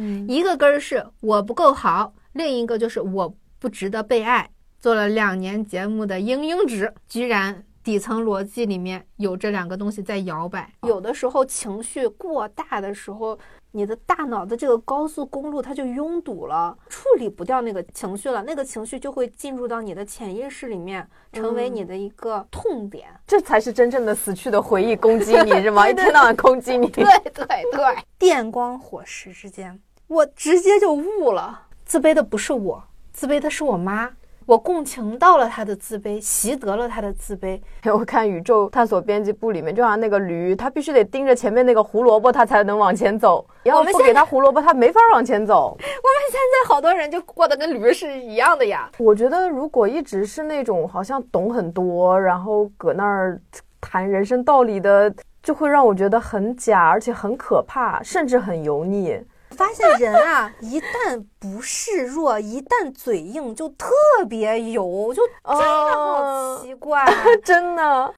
嗯一个根儿是我不够好，另一个就是我不值得被爱。做了两年节目的英英值，居然底层逻辑里面有这两个东西在摇摆。有的时候情绪过大的时候，你的大脑的这个高速公路它就拥堵了，处理不掉那个情绪了，那个情绪就会进入到你的潜意识里面，成为你的一个痛点。这才是真正的死去的回忆 攻击你是吗？一天到晚攻击你。对对对，电光火石之间，我直接就悟了，自卑的不是我，自卑的是我妈。我共情到了她的自卑，习得了她的自卑。我看宇宙探索编辑部里面，就像那个驴，它必须得盯着前面那个胡萝卜，它才能往前走。要不给它胡萝卜，它没法往前走。我们现在好多人就过得跟驴是一样的呀。我觉得如果一直是那种好像懂很多，然后搁那儿谈人生道理的，就会让我觉得很假，而且很可怕，甚至很油腻。发现人啊，一旦不示弱，一旦嘴硬，就特别油，就真的好奇怪，真的。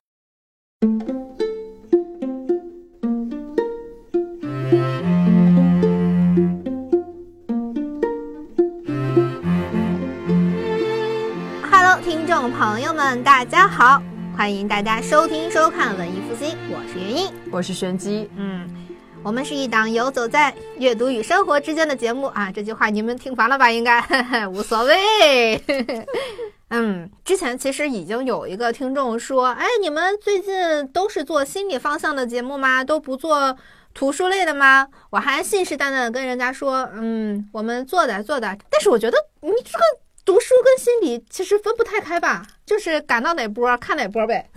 Hello，听众朋友们，大家好，欢迎大家收听收看文艺复兴，我是元英，我是玄机，嗯。我们是一档游走在阅读与生活之间的节目啊，这句话你们听烦了吧？应该 无所谓。嗯，之前其实已经有一个听众说，哎，你们最近都是做心理方向的节目吗？都不做图书类的吗？我还信誓旦旦的跟人家说，嗯，我们做的做的。但是我觉得你这个读书跟心理其实分不太开吧，就是赶到哪波看哪波呗。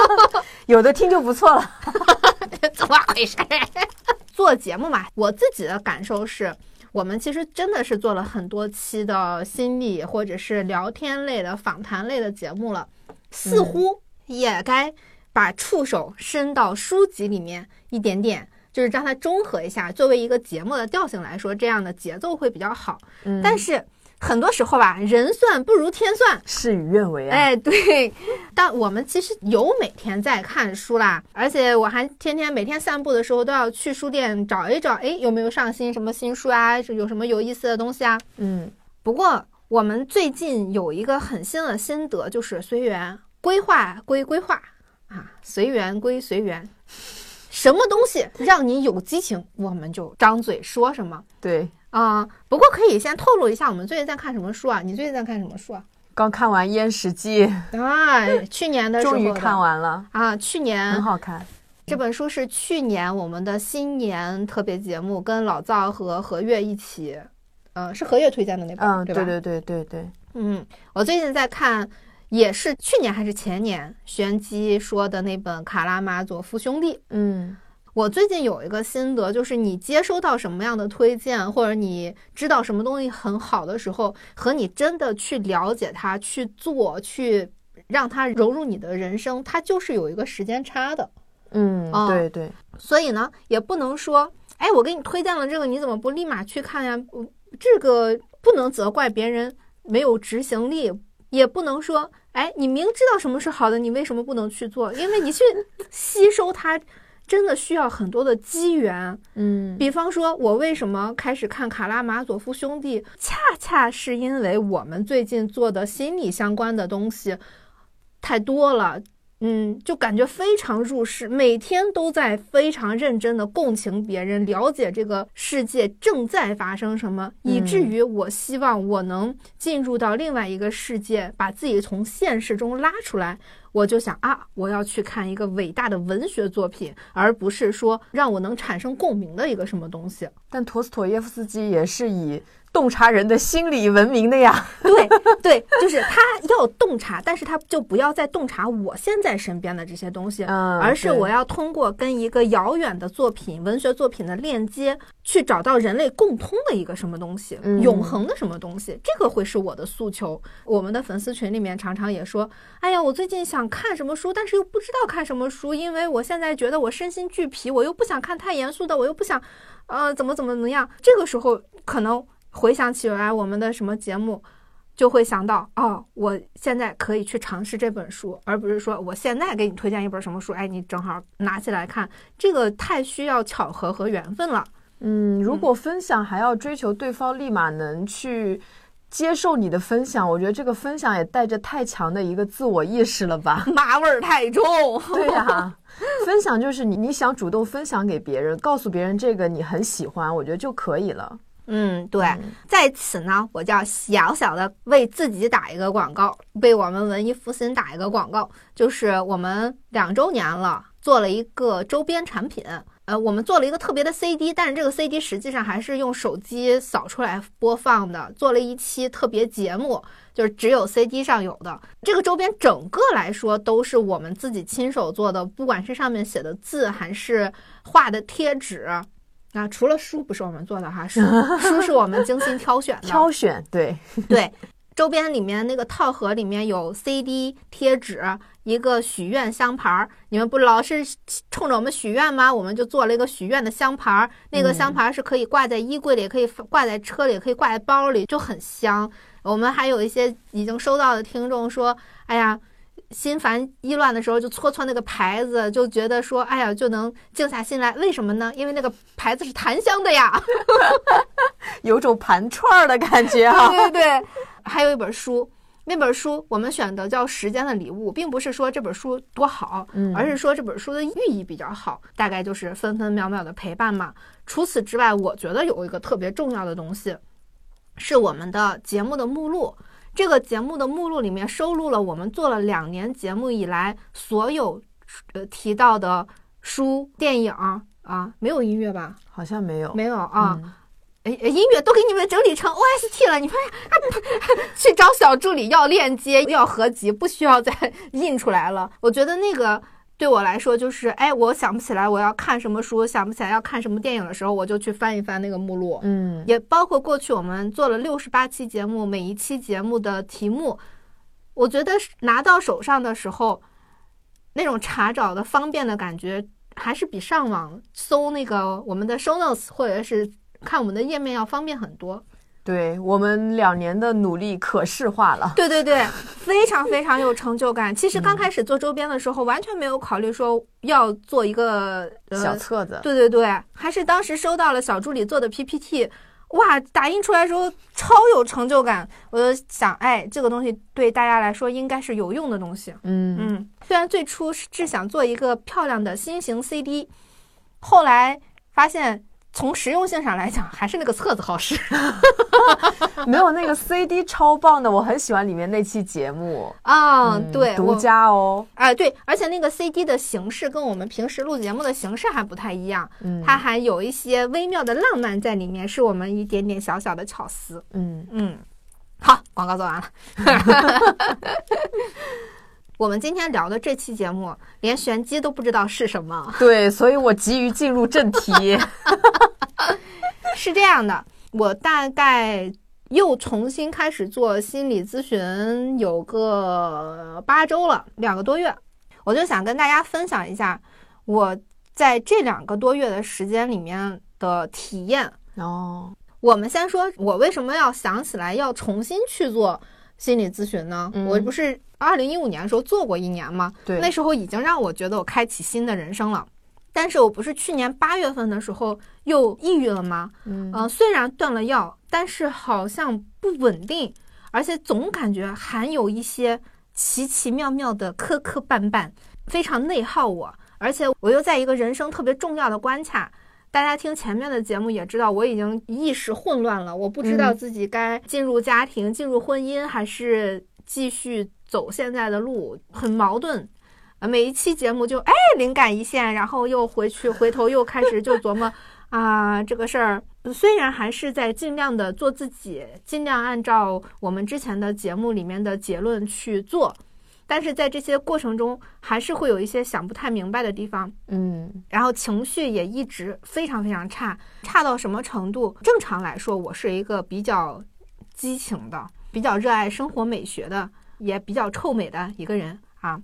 有的听就不错了。怎么回事？做节目嘛，我自己的感受是，我们其实真的是做了很多期的心理或者是聊天类的访谈类的节目了，似乎也该把触手伸到书籍里面一点点，就是让它中和一下。作为一个节目的调性来说，这样的节奏会比较好。嗯，但是。很多时候吧，人算不如天算，事与愿违啊！哎，对，但我们其实有每天在看书啦，而且我还天天每天散步的时候都要去书店找一找，哎，有没有上新什么新书啊？有什么有意思的东西啊？嗯，不过我们最近有一个很新的心得，就是随缘规划归规划啊，随缘归随缘，什么东西让你有激情，我们就张嘴说什么。对。啊，不过可以先透露一下，我们最近在看什么书啊？你最近在看什么书啊？刚看完《燕史记》啊，去年的时候终于看完了啊，去年很好看。这本书是去年我们的新年特别节目，跟老赵和何月一起，呃，是何月推荐的那本，嗯，对吧？对对对对对。嗯，我最近在看，也是去年还是前年，玄机说的那本《卡拉马佐夫兄弟》。嗯。我最近有一个心得，就是你接收到什么样的推荐，或者你知道什么东西很好的时候，和你真的去了解它、去做、去让它融入你的人生，它就是有一个时间差的。嗯，对对。所以呢，也不能说，哎，我给你推荐了这个，你怎么不立马去看呀？这个不能责怪别人没有执行力，也不能说，哎，你明知道什么是好的，你为什么不能去做？因为你去 吸收它。真的需要很多的机缘，嗯，比方说，我为什么开始看《卡拉马佐夫兄弟》，恰恰是因为我们最近做的心理相关的东西太多了。嗯，就感觉非常入世，每天都在非常认真的共情别人，了解这个世界正在发生什么，以至于我希望我能进入到另外一个世界，把自己从现实中拉出来。我就想啊，我要去看一个伟大的文学作品，而不是说让我能产生共鸣的一个什么东西。但陀思妥耶夫斯基也是以。洞察人的心理文明的呀，对对，就是他要洞察，但是他就不要再洞察我现在身边的这些东西，而是我要通过跟一个遥远的作品、文学作品的链接，去找到人类共通的一个什么东西，永恒的什么东西，这个会是我的诉求。我们的粉丝群里面常常也说，哎呀，我最近想看什么书，但是又不知道看什么书，因为我现在觉得我身心俱疲，我又不想看太严肃的，我又不想，呃，怎么怎么怎么样，这个时候可能。回想起来，我们的什么节目，就会想到哦，我现在可以去尝试这本书，而不是说我现在给你推荐一本什么书，哎，你正好拿起来看，这个太需要巧合和缘分了。嗯，如果分享还要追求对方立马能去接受你的分享，我觉得这个分享也带着太强的一个自我意识了吧？妈味儿太重。对呀，分享就是你你想主动分享给别人，告诉别人这个你很喜欢，我觉得就可以了。嗯，对，在此呢，我就要小小的为自己打一个广告，为我们文艺复兴打一个广告，就是我们两周年了，做了一个周边产品，呃，我们做了一个特别的 CD，但是这个 CD 实际上还是用手机扫出来播放的，做了一期特别节目，就是只有 CD 上有的。这个周边整个来说都是我们自己亲手做的，不管是上面写的字还是画的贴纸。啊，除了书不是我们做的哈，书 书是我们精心挑选的。挑选，对 对，周边里面那个套盒里面有 CD 贴纸，一个许愿香牌儿。你们不老是冲着我们许愿吗？我们就做了一个许愿的香牌儿。那个香牌儿是可以挂在衣柜里，可以挂在车里，可以挂在包里，就很香。我们还有一些已经收到的听众说，哎呀。心烦意乱的时候，就搓搓那个牌子，就觉得说，哎呀，就能静下心来。为什么呢？因为那个牌子是檀香的呀，有种盘串儿的感觉啊。对 对对，还有一本书，那本书我们选的叫《时间的礼物》，并不是说这本书多好，而是说这本书的寓意比较好，大概就是分分秒秒的陪伴嘛。除此之外，我觉得有一个特别重要的东西，是我们的节目的目录。这个节目的目录里面收录了我们做了两年节目以来所有呃提到的书、电影啊，没有音乐吧？好像没有，没有啊。哎，音乐都给你们整理成 OST 了，你们 去找小助理要链接、要合集，不需要再 印出来了。我觉得那个。对我来说，就是哎，我想不起来我要看什么书，想不起来要看什么电影的时候，我就去翻一翻那个目录。嗯，也包括过去我们做了六十八期节目，每一期节目的题目，我觉得拿到手上的时候，那种查找的方便的感觉，还是比上网搜那个我们的 show notes 或者是看我们的页面要方便很多。对我们两年的努力可视化了，对对对，非常非常有成就感。其实刚开始做周边的时候，完全没有考虑说要做一个小册子。对对对，还是当时收到了小助理做的 PPT，哇，打印出来时候超有成就感。我就想，哎，这个东西对大家来说应该是有用的东西。嗯嗯，虽然最初是想做一个漂亮的新型 CD，后来发现。从实用性上来讲，还是那个册子好使。没有那个 CD 超棒的，我很喜欢里面那期节目啊，对，独家哦。哎，对，而且那个 CD 的形式跟我们平时录节目的形式还不太一样，嗯，它还有一些微妙的浪漫在里面，是我们一点点小小的巧思。嗯嗯，好，广告做完了。我们今天聊的这期节目，连玄机都不知道是什么。对，所以我急于进入正题。是这样的，我大概又重新开始做心理咨询，有个八周了，两个多月。我就想跟大家分享一下我在这两个多月的时间里面的体验。哦，我们先说，我为什么要想起来要重新去做心理咨询呢？我不是。二零一五年的时候做过一年嘛，对，那时候已经让我觉得我开启新的人生了。但是我不是去年八月份的时候又抑郁了吗？嗯，虽然断了药，但是好像不稳定，而且总感觉还有一些奇奇妙妙的磕磕绊绊，非常内耗我。而且我又在一个人生特别重要的关卡，大家听前面的节目也知道，我已经意识混乱了，我不知道自己该进入家庭、进入婚姻，还是继续。走现在的路很矛盾，啊，每一期节目就哎灵感一现，然后又回去回头又开始就琢磨啊这个事儿，虽然还是在尽量的做自己，尽量按照我们之前的节目里面的结论去做，但是在这些过程中还是会有一些想不太明白的地方，嗯，然后情绪也一直非常非常差，差到什么程度？正常来说，我是一个比较激情的，比较热爱生活美学的。也比较臭美的一个人啊，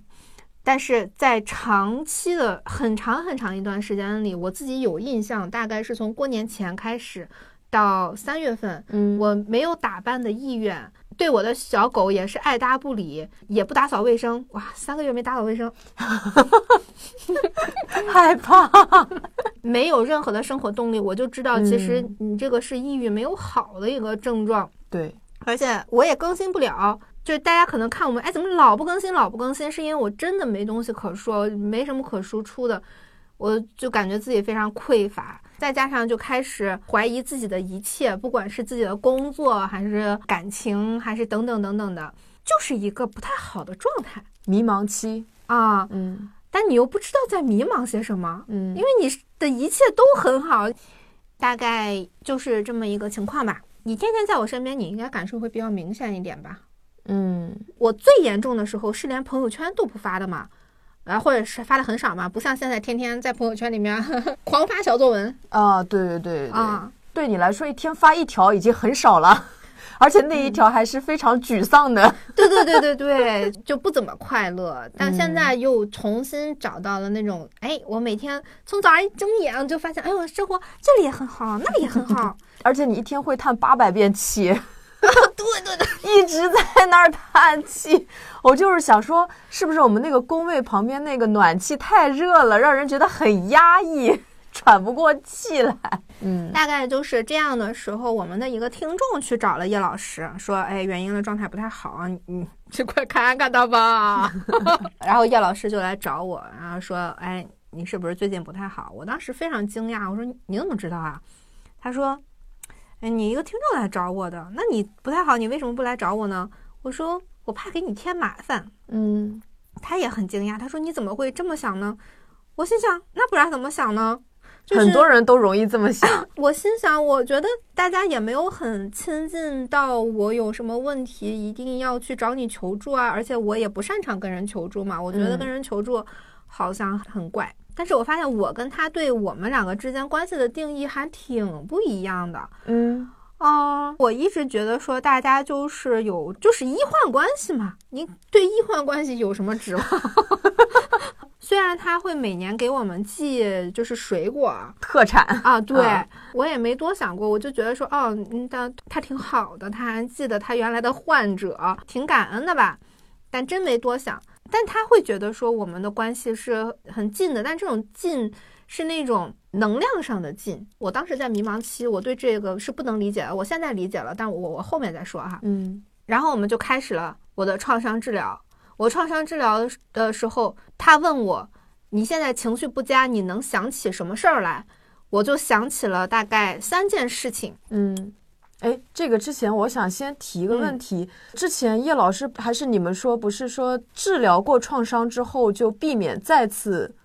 但是在长期的很长很长一段时间里，我自己有印象，大概是从过年前开始到三月份，嗯，我没有打扮的意愿，对我的小狗也是爱搭不理，也不打扫卫生。哇，三个月没打扫卫生，害怕，没有任何的生活动力，我就知道其实你这个是抑郁没有好的一个症状。对，而且我也更新不了。就是大家可能看我们，哎，怎么老不更新，老不更新？是因为我真的没东西可说，没什么可输出的，我就感觉自己非常匮乏，再加上就开始怀疑自己的一切，不管是自己的工作，还是感情，还是等等等等的，就是一个不太好的状态，迷茫期啊，嗯，但你又不知道在迷茫些什么，嗯，因为你的一切都很好，大概就是这么一个情况吧。你天天在我身边，你应该感受会比较明显一点吧。嗯，我最严重的时候是连朋友圈都不发的嘛，啊，或者是发的很少嘛，不像现在天天在朋友圈里面 狂发小作文。啊，对对对啊，对你来说一天发一条已经很少了，而且那一条还是非常沮丧的，对对对对对，就不怎么快乐。但现在又重新找到了那种，哎，我每天从早上一睁眼就发现，哎呦，生活这里也很好，那里也很好，而且你一天会叹八百遍气。对 对对，一直在那儿叹气。我就是想说，是不是我们那个工位旁边那个暖气太热了，让人觉得很压抑，喘不过气来？嗯，大概就是这样的时候，我们的一个听众去找了叶老师，说：“哎，元英的状态不太好，你去快看看他吧。”然后叶老师就来找我，然后说：“哎，你是不是最近不太好？”我当时非常惊讶，我说：“你怎么知道啊？”他说。哎，你一个听众来找我的，那你不太好，你为什么不来找我呢？我说我怕给你添麻烦。嗯，他也很惊讶，他说你怎么会这么想呢？我心想，那不然怎么想呢？很多人都容易这么想。我心想，我觉得大家也没有很亲近到我有什么问题一定要去找你求助啊，而且我也不擅长跟人求助嘛，我觉得跟人求助好像很怪。但是我发现我跟他对我们两个之间关系的定义还挺不一样的。嗯，哦，我一直觉得说大家就是有就是医患关系嘛，你对医患关系有什么指望？虽然他会每年给我们寄就是水果特产啊，对我也没多想过，我就觉得说哦，嗯，他他挺好的，他还记得他原来的患者，挺感恩的吧？但真没多想。但他会觉得说我们的关系是很近的，但这种近是那种能量上的近。我当时在迷茫期，我对这个是不能理解的。我现在理解了，但我我后面再说哈。嗯，然后我们就开始了我的创伤治疗。我创伤治疗的时候，他问我：“你现在情绪不佳，你能想起什么事儿来？”我就想起了大概三件事情。嗯。哎，这个之前我想先提一个问题。之前叶老师还是你们说，不是说治疗过创伤之后就避免再次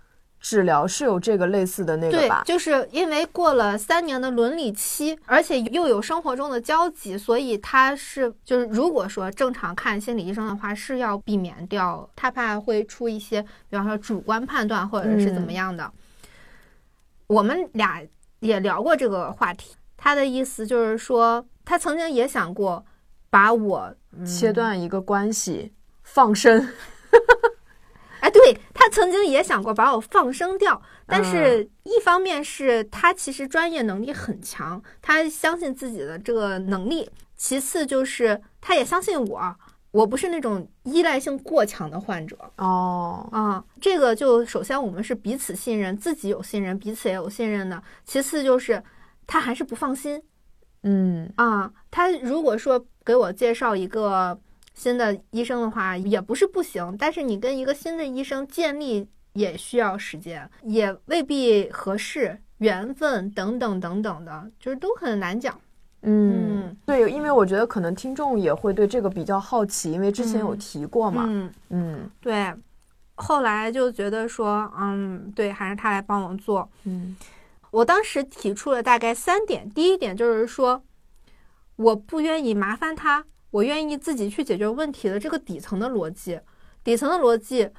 治疗，是有这个类似的那个吧？对，就是因为过了三年的伦理期，而且又有生活中的交集，所以他是就是如果说正常看心理医生的话，是要避免掉，他怕会出一些，比方说主观判断或者是怎么样的。我们俩也聊过这个话题。他的意思就是说，他曾经也想过把我切断一个关系，放生。哎，对他曾经也想过把我放生掉，但是一方面是他其实专业能力很强，他相信自己的这个能力；其次就是他也相信我，我不是那种依赖性过强的患者。哦，啊，这个就首先我们是彼此信任，自己有信任，彼此也有信任的；其次就是。他还是不放心，嗯啊，他如果说给我介绍一个新的医生的话，也不是不行，但是你跟一个新的医生建立也需要时间，也未必合适，缘分等等等等的，就是都很难讲。嗯，对，因为我觉得可能听众也会对这个比较好奇，因为之前有提过嘛。嗯嗯，对，后来就觉得说，嗯，对，还是他来帮我做。嗯。我当时提出了大概三点，第一点就是说，我不愿意麻烦他，我愿意自己去解决问题的这个底层的逻辑。底层的逻辑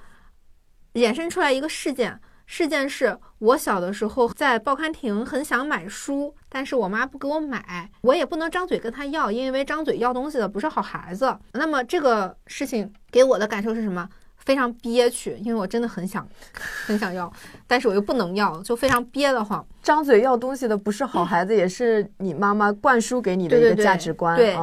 衍生出来一个事件，事件是我小的时候在报刊亭很想买书，但是我妈不给我买，我也不能张嘴跟他要，因为张嘴要东西的不是好孩子。那么这个事情给我的感受是什么？非常憋屈，因为我真的很想，很想要，但是我又不能要，就非常憋得慌。张嘴要东西的不是好孩子，也是你妈妈灌输给你的一个价值观。对，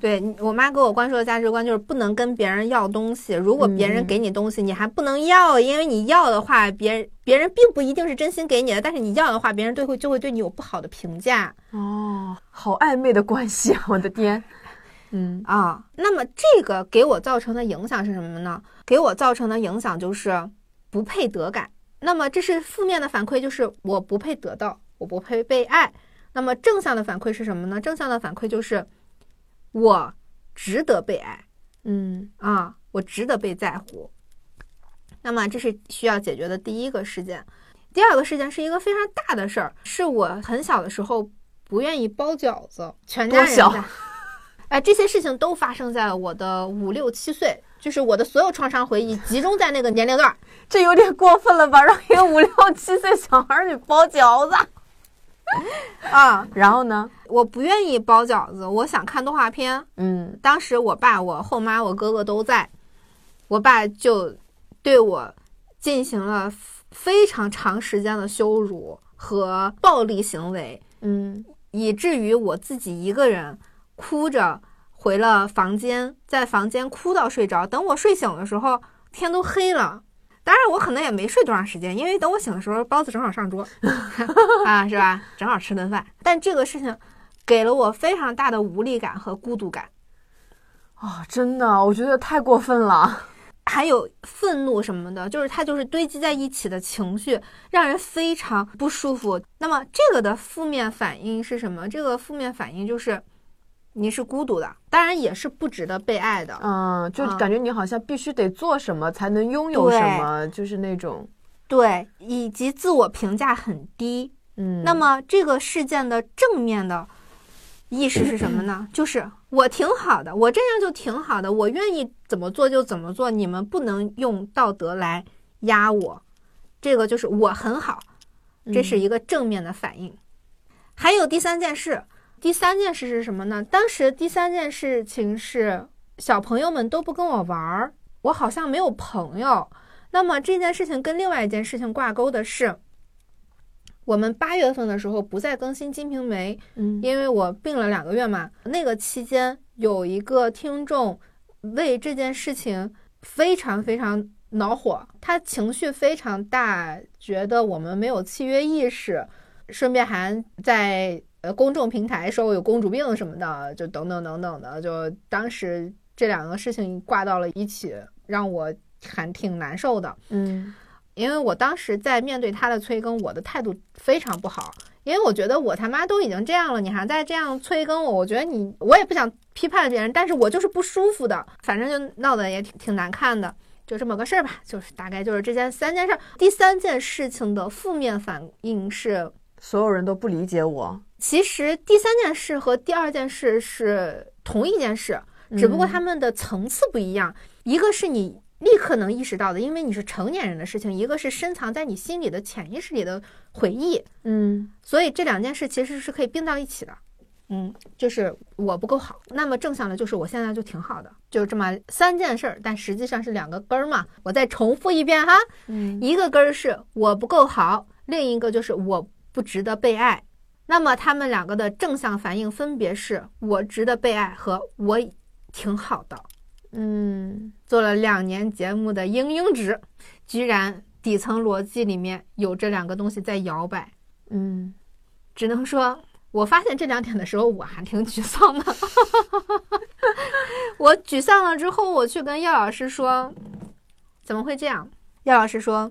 对我妈给我灌输的价值观就是不能跟别人要东西。如果别人给你东西，你还不能要，因为你要的话，别人别人并不一定是真心给你的，但是你要的话，别人对会就会对你有不好的评价。哦，好暧昧的关系啊！我的天。嗯啊，那么这个给我造成的影响是什么呢？给我造成的影响就是不配得感。那么这是负面的反馈，就是我不配得到，我不配被爱。那么正向的反馈是什么呢？正向的反馈就是我值得被爱。嗯啊，我值得被在乎。那么这是需要解决的第一个事件。第二个事件是一个非常大的事儿，是我很小的时候不愿意包饺子，全家人在。哎，这些事情都发生在我的五六七岁，就是我的所有创伤回忆集中在那个年龄段。这有点过分了吧？让一个五六七岁小孩儿包饺子 啊？然后呢？我不愿意包饺子，我想看动画片。嗯，当时我爸、我后妈、我哥哥都在，我爸就对我进行了非常长时间的羞辱和暴力行为。嗯，以至于我自己一个人。哭着回了房间，在房间哭到睡着。等我睡醒的时候，天都黑了。当然，我可能也没睡多长时间，因为等我醒的时候，包子正好上桌，啊，是吧？正好吃顿饭。但这个事情给了我非常大的无力感和孤独感。啊，真的，我觉得太过分了。还有愤怒什么的，就是它就是堆积在一起的情绪，让人非常不舒服。那么这个的负面反应是什么？这个负面反应就是。你是孤独的，当然也是不值得被爱的。嗯，就感觉你好像必须得做什么才能拥有什么，就是那种，对，以及自我评价很低。嗯，那么这个事件的正面的意识是什么呢？就是我挺好的，我这样就挺好的，我愿意怎么做就怎么做，你们不能用道德来压我。这个就是我很好，这是一个正面的反应。还有第三件事。第三件事是什么呢？当时第三件事情是小朋友们都不跟我玩儿，我好像没有朋友。那么这件事情跟另外一件事情挂钩的是，我们八月份的时候不再更新《金瓶梅》，嗯，因为我病了两个月嘛。那个期间有一个听众为这件事情非常非常恼火，他情绪非常大，觉得我们没有契约意识，顺便还在。呃，公众平台说我有公主病什么的，就等等等等的，就当时这两个事情挂到了一起，让我还挺难受的。嗯，因为我当时在面对他的催更，我的态度非常不好，因为我觉得我他妈都已经这样了，你还在这样催更我，我觉得你我也不想批判别人，但是我就是不舒服的，反正就闹得也挺挺难看的，就这么个事儿吧，就是大概就是这件三件事。第三件事情的负面反应是所有人都不理解我。其实第三件事和第二件事是同一件事，只不过他们的层次不一样。一个是你立刻能意识到的，因为你是成年人的事情；一个是深藏在你心里的潜意识里的回忆。嗯，所以这两件事其实是可以并到一起的。嗯，就是我不够好，那么正向的就是我现在就挺好的，就这么三件事儿，但实际上是两个根儿嘛。我再重复一遍哈，嗯，一个根儿是我不够好，另一个就是我不值得被爱。那么他们两个的正向反应分别是我值得被爱和我挺好的。嗯，做了两年节目的英英值，居然底层逻辑里面有这两个东西在摇摆。嗯，只能说我发现这两点的时候我还挺沮丧的。我沮丧了之后，我去跟叶老师说，怎么会这样？叶老师说。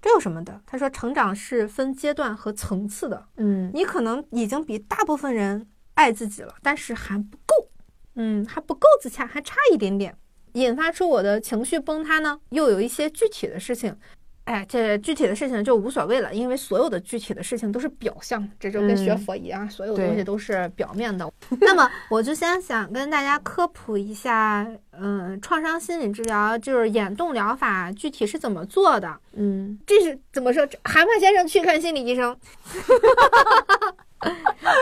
这有什么的？他说，成长是分阶段和层次的。嗯，你可能已经比大部分人爱自己了，但是还不够。嗯，还不够自洽，还差一点点。引发出我的情绪崩塌呢，又有一些具体的事情。哎，这具体的事情就无所谓了，因为所有的具体的事情都是表象，这就跟学佛一样，所有东西都是表面的。那么，我就先想跟大家科普一下，嗯，创伤心理治疗就是眼动疗法具体是怎么做的？嗯，这是怎么说？蛤蟆先生去看心理医生。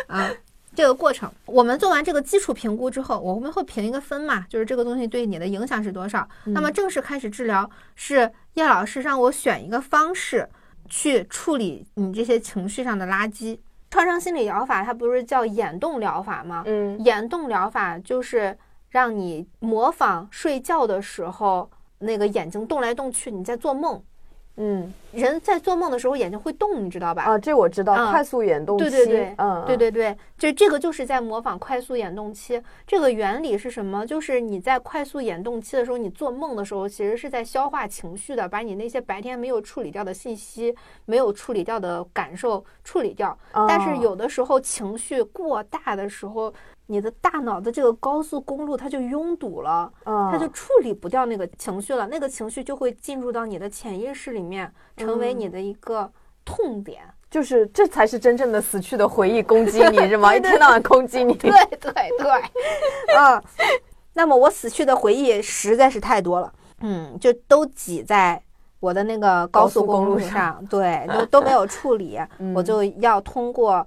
啊，这个过程，我们做完这个基础评估之后，我们会评一个分嘛，就是这个东西对你的影响是多少。那么正式开始治疗，是叶老师让我选一个方式去处理你这些情绪上的垃圾。创伤心理疗法它不是叫眼动疗法吗？嗯，眼动疗法就是让你模仿睡觉的时候那个眼睛动来动去，你在做梦。嗯，人在做梦的时候眼睛会动，你知道吧？啊，这我知道，快速眼动期。对对对，嗯，对对对，就这个就是在模仿快速眼动期。这个原理是什么？就是你在快速眼动期的时候，你做梦的时候，其实是在消化情绪的，把你那些白天没有处理掉的信息、没有处理掉的感受处理掉。但是有的时候情绪过大的时候。你的大脑的这个高速公路它就拥堵了，它就处理不掉那个情绪了，那个情绪就会进入到你的潜意识里面，成为你的一个痛点，就是这才是真正的死去的回忆攻击你 是吗？一天到晚攻击你，对对对，嗯，那么我死去的回忆实在是太多了，嗯，就都挤在我的那个高速公路上，对，都都没有处理，我就要通过。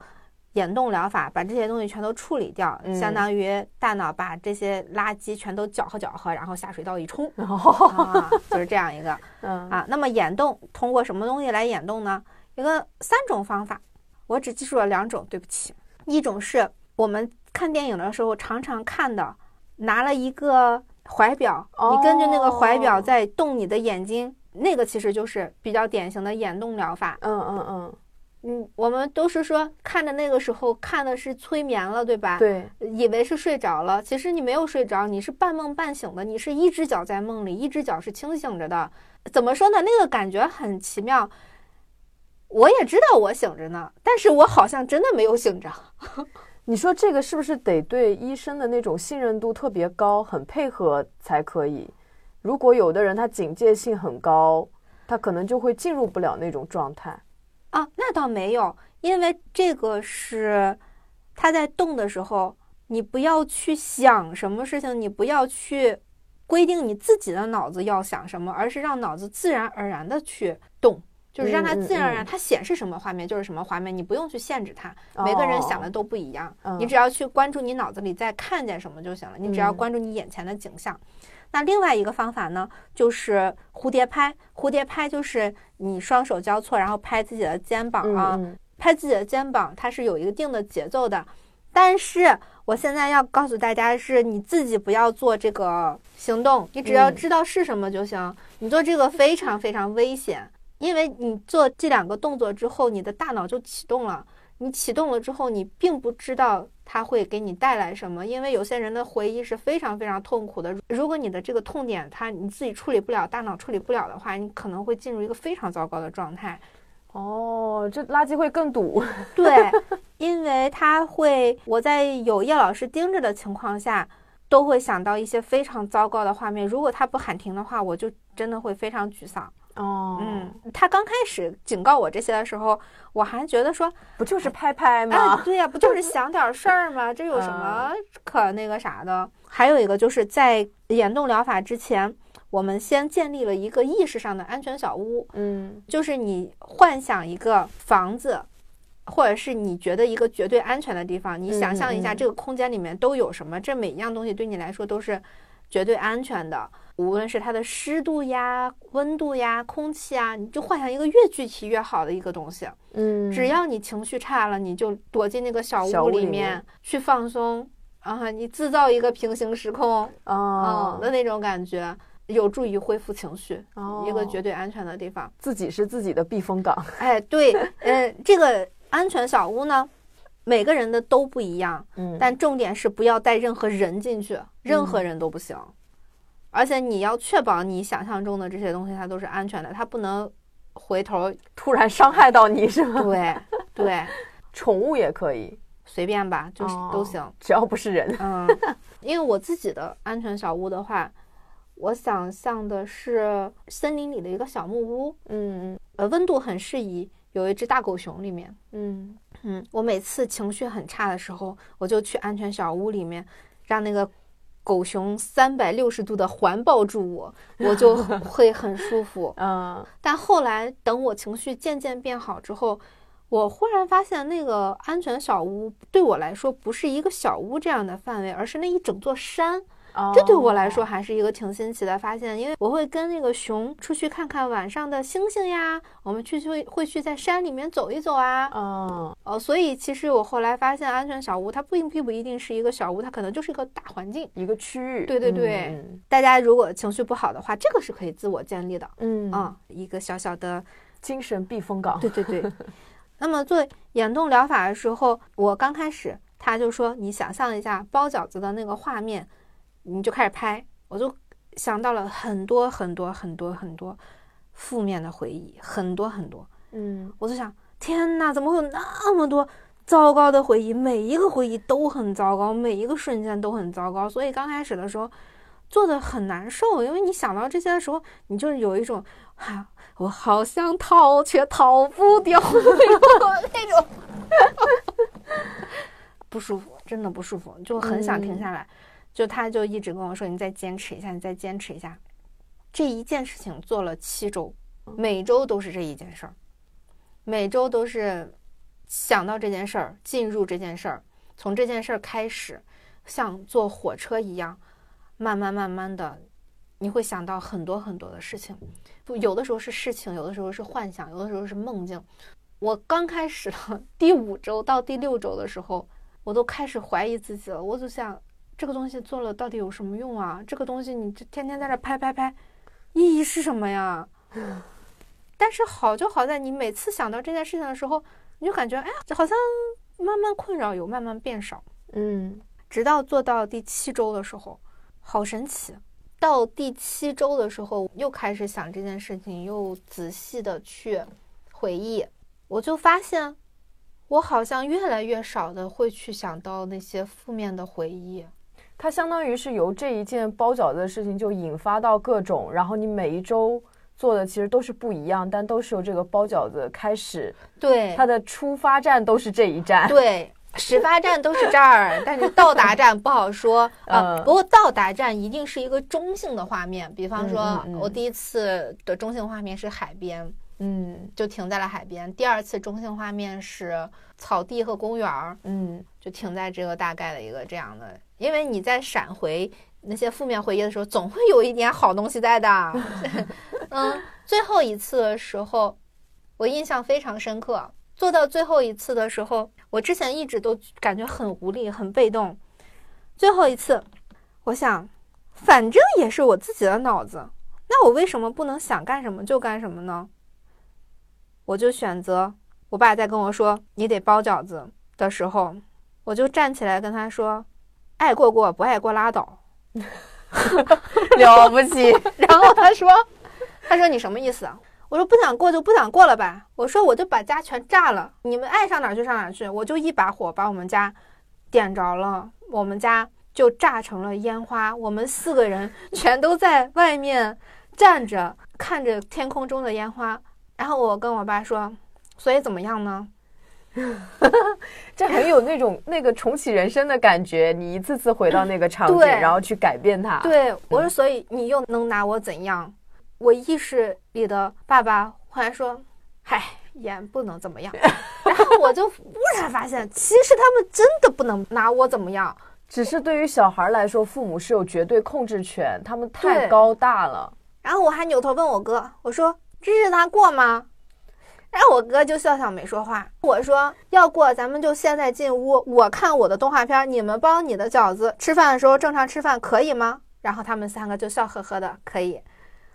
眼动疗法把这些东西全都处理掉，相当于大脑把这些垃圾全都搅和搅和，然后下水道一冲，啊，就是这样一个，啊，那么眼动通过什么东西来眼动呢？一个三种方法，我只记住了两种，对不起，一种是我们看电影的时候常常看的，拿了一个怀表，你跟着那个怀表在动你的眼睛，那个其实就是比较典型的眼动疗法，嗯嗯嗯。嗯，我们都是说看的那个时候看的是催眠了，对吧？对，以为是睡着了，其实你没有睡着，你是半梦半醒的，你是一只脚在梦里，一只脚是清醒着的。怎么说呢？那个感觉很奇妙。我也知道我醒着呢，但是我好像真的没有醒着。你说这个是不是得对医生的那种信任度特别高，很配合才可以？如果有的人他警戒性很高，他可能就会进入不了那种状态。啊，那倒没有，因为这个是它在动的时候，你不要去想什么事情，你不要去规定你自己的脑子要想什么，而是让脑子自然而然的去动，就是让它自然而然，它显示什么画面就是什么画面，你不用去限制它。每个人想的都不一样，你只要去关注你脑子里在看见什么就行了，你只要关注你眼前的景象。那另外一个方法呢，就是蝴蝶拍。蝴蝶拍就是你双手交错，然后拍自己的肩膀啊，拍自己的肩膀，它是有一定的节奏的。但是我现在要告诉大家，是你自己不要做这个行动，你只要知道是什么就行。你做这个非常非常危险，因为你做这两个动作之后，你的大脑就启动了。你启动了之后，你并不知道它会给你带来什么，因为有些人的回忆是非常非常痛苦的。如果你的这个痛点，它你自己处理不了，大脑处理不了的话，你可能会进入一个非常糟糕的状态。哦，这垃圾会更堵。对，因为它会，我在有叶老师盯着的情况下，都会想到一些非常糟糕的画面。如果他不喊停的话，我就真的会非常沮丧。哦，嗯，他刚开始警告我这些的时候，我还觉得说，不就是拍拍吗？对呀，不就 是想点事儿吗？这有什么可那个啥的？还有一个就是在眼动疗法之前，我们先建立了一个意识上的安全小屋。嗯，就是你幻想一个房子，或者是你觉得一个绝对安全的地方，你想象一下这个空间里面都有什么，这每一样东西对你来说都是绝对安全的。无论是它的湿度呀、温度呀、空气啊，你就幻想一个越具体越好的一个东西。嗯，只要你情绪差了，你就躲进那个小屋里面去放松啊，你制造一个平行时空啊的那种感觉，有助于恢复情绪。一个绝对安全的地方，自己是自己的避风港。哎，对，嗯，这个安全小屋呢，每个人的都不一样。嗯，但重点是不要带任何人进去，任何人都不行。而且你要确保你想象中的这些东西它都是安全的，它不能回头突然伤害到你，是吗？对对，宠物也可以，随便吧，就是都行，只要不是人。嗯，因为我自己的安全小屋的话，我想象的是森林里的一个小木屋，嗯嗯，呃，温度很适宜，有一只大狗熊里面，嗯嗯，我每次情绪很差的时候，我就去安全小屋里面，让那个。狗熊三百六十度的环抱住我，我就 会很舒服。嗯，但后来等我情绪渐渐变好之后，我忽然发现，那个安全小屋对我来说不是一个小屋这样的范围，而是那一整座山。这对我来说还是一个挺新奇的发现，因为我会跟那个熊出去看看晚上的星星呀，我们去去会去在山里面走一走啊。嗯，哦，所以其实我后来发现，安全小屋它不并不一定是一个小屋，它可能就是一个大环境，一个区域。对对对，大家如果情绪不好的话，这个是可以自我建立的。嗯啊，一个小小的精神避风港。对对对。那么做眼动疗法的时候，我刚开始他就说，你想象一下包饺子的那个画面。你就开始拍，我就想到了很多很多很多很多负面的回忆，很多很多。嗯，我就想，天哪，怎么会有那么多糟糕的回忆？每一个回忆都很糟糕，每一个瞬间都很糟糕。所以刚开始的时候做的很难受，因为你想到这些的时候，你就是有一种，哈，我好想逃却逃不掉 那种 不舒服，真的不舒服，就很想停下来。就他就一直跟我说：“你再坚持一下，你再坚持一下。”这一件事情做了七周，每周都是这一件事儿，每周都是想到这件事儿，进入这件事儿，从这件事儿开始，像坐火车一样，慢慢慢慢的，你会想到很多很多的事情。不，有的时候是事情，有的时候是幻想，有的时候是梦境。我刚开始的 第五周到第六周的时候，我都开始怀疑自己了，我就想。这个东西做了到底有什么用啊？这个东西你这天天在这拍拍拍，意义是什么呀？但是好就好在你每次想到这件事情的时候，你就感觉哎呀，好像慢慢困扰有慢慢变少。嗯，直到做到第七周的时候，好神奇。到第七周的时候，又开始想这件事情，又仔细的去回忆，我就发现我好像越来越少的会去想到那些负面的回忆。它相当于是由这一件包饺子的事情就引发到各种，然后你每一周做的其实都是不一样，但都是由这个包饺子开始。对，它的出发站都是这一站。对，始发站都是这儿，但是到达站不好说啊。不过到达站一定是一个中性的画面，比方说我第一次的中性画面是海边，嗯，就停在了海边。第二次中性画面是草地和公园儿，嗯，就停在这个大概的一个这样的。因为你在闪回那些负面回忆的时候，总会有一点好东西在的。嗯，最后一次的时候，我印象非常深刻。做到最后一次的时候，我之前一直都感觉很无力、很被动。最后一次，我想，反正也是我自己的脑子，那我为什么不能想干什么就干什么呢？我就选择，我爸在跟我说你得包饺子的时候，我就站起来跟他说。爱过过，不爱过拉倒，了不起。然后他说：“他说你什么意思？”我说：“不想过就不想过了吧。”我说：“我就把家全炸了，你们爱上哪儿去上哪儿去。”我就一把火把我们家点着了，我们家就炸成了烟花。我们四个人全都在外面站着，看着天空中的烟花。然后我跟我爸说：“所以怎么样呢？” 这很有那种那个重启人生的感觉，你一次次回到那个场景，然后去改变它。对，我说，所以你又能拿我怎样？我意识里的爸爸后来说：“嗨，也不能怎么样。” 然后我就忽然发现，其实他们真的不能拿我怎么样。只是对于小孩来说，父母是有绝对控制权，他们太高大了。然后我还扭头问我哥：“我说日子他过吗？”然后我哥就笑笑没说话。我说要过，咱们就现在进屋，我看我的动画片，你们包你的饺子。吃饭的时候正常吃饭，可以吗？然后他们三个就笑呵呵的，可以。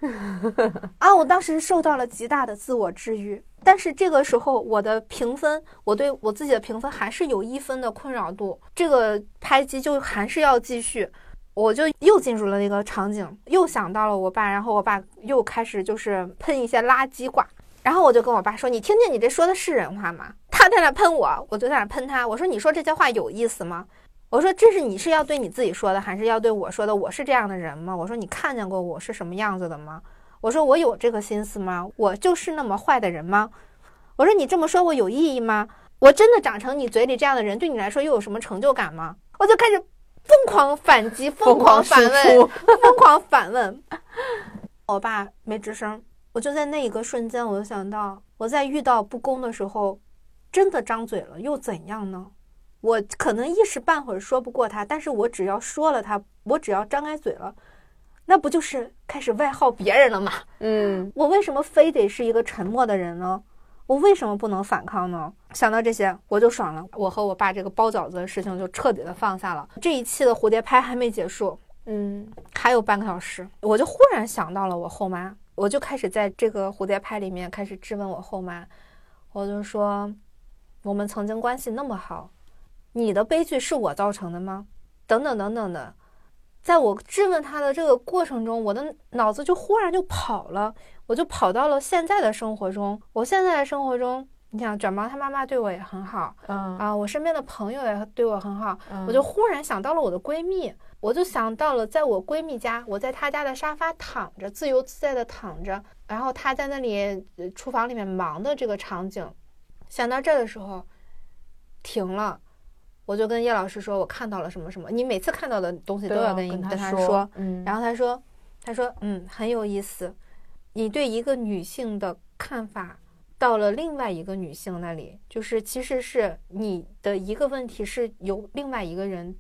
啊，我当时受到了极大的自我治愈。但是这个时候，我的评分，我对我自己的评分还是有一分的困扰度。这个拍机就还是要继续，我就又进入了那个场景，又想到了我爸，然后我爸又开始就是喷一些垃圾话。然后我就跟我爸说：“你听听，你这说的是人话吗？”他在那喷我，我就在那喷他。我说：“你说这些话有意思吗？”我说：“这是你是要对你自己说的，还是要对我说的？我是这样的人吗？”我说：“你看见过我是什么样子的吗？”我说：“我有这个心思吗？我就是那么坏的人吗？”我说：“你这么说我有意义吗？我真的长成你嘴里这样的人，对你来说又有什么成就感吗？”我就开始疯狂反击，疯狂反问，疯狂反问。我爸没吱声。我就在那一个瞬间，我就想到，我在遇到不公的时候，真的张嘴了又怎样呢？我可能一时半会儿说不过他，但是我只要说了他，我只要张开嘴了，那不就是开始外耗别人了吗？嗯，我为什么非得是一个沉默的人呢？我为什么不能反抗呢？想到这些我就爽了。我和我爸这个包饺子的事情就彻底的放下了。这一期的蝴蝶拍还没结束，嗯，还有半个小时，我就忽然想到了我后妈，我就开始在这个蝴蝶拍里面开始质问我后妈，我就说，我们曾经关系那么好，你的悲剧是我造成的吗？等等等等的。在我质问他的这个过程中，我的脑子就忽然就跑了，我就跑到了现在的生活中。我现在的生活中，你想卷毛他妈妈对我也很好，嗯啊，我身边的朋友也对我很好，我就忽然想到了我的闺蜜，我就想到了在我闺蜜家，我在她家的沙发躺着，自由自在的躺着，然后她在那里厨房里面忙的这个场景。想到这的时候，停了。我就跟叶老师说，我看到了什么什么。你每次看到的东西都要跟跟他说。嗯。然后他说，他说，嗯，很有意思。你对一个女性的看法，到了另外一个女性那里，就是其实是你的一个问题是由另外一个人，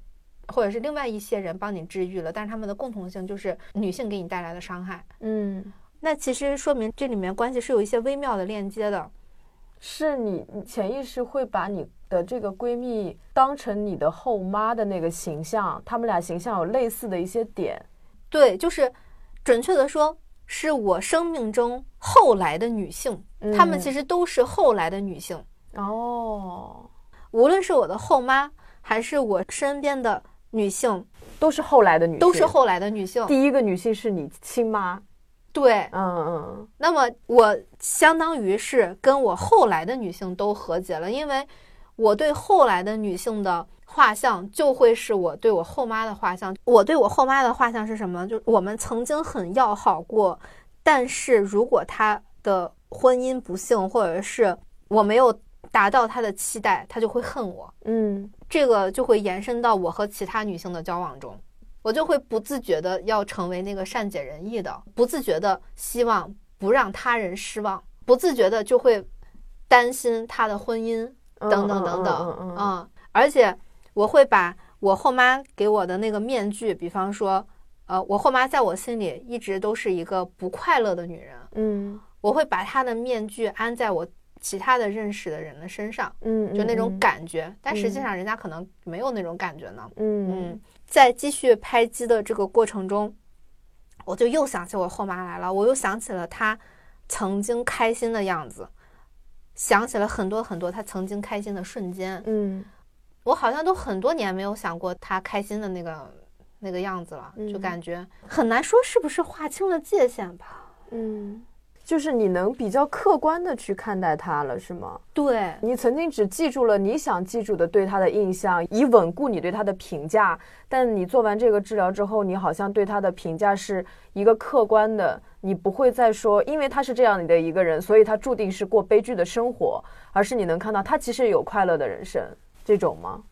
或者是另外一些人帮你治愈了，但是他们的共同性就是女性给你带来的伤害。嗯。那其实说明这里面关系是有一些微妙的链接的。是你潜意识会把你的这个闺蜜当成你的后妈的那个形象，他们俩形象有类似的一些点。对，就是准确的说，是我生命中后来的女性，她们其实都是后来的女性。哦，无论是我的后妈，还是我身边的女性，都是后来的女性，都是后来的女性。第一个女性是你亲妈。对，嗯嗯，那么我相当于是跟我后来的女性都和解了，因为我对后来的女性的画像就会是我对我后妈的画像。我对我后妈的画像是什么？就我们曾经很要好过，但是如果他的婚姻不幸，或者是我没有达到他的期待，他就会恨我。嗯，这个就会延伸到我和其他女性的交往中。我就会不自觉的要成为那个善解人意的，不自觉的希望不让他人失望，不自觉的就会担心他的婚姻等等等等，嗯，而且我会把我后妈给我的那个面具，比方说，呃，我后妈在我心里一直都是一个不快乐的女人，嗯，我会把她的面具安在我其他的认识的人的身上，嗯，就那种感觉，但实际上人家可能没有那种感觉呢，嗯。嗯。在继续拍机的这个过程中，我就又想起我后妈来了，我又想起了她曾经开心的样子，想起了很多很多她曾经开心的瞬间。嗯，我好像都很多年没有想过她开心的那个那个样子了，就感觉很难说是不是划清了界限吧。嗯。就是你能比较客观的去看待他了，是吗？对，你曾经只记住了你想记住的对他的印象，以稳固你对他的评价。但你做完这个治疗之后，你好像对他的评价是一个客观的，你不会再说，因为他是这样的一个人，所以他注定是过悲剧的生活，而是你能看到他其实有快乐的人生，这种吗？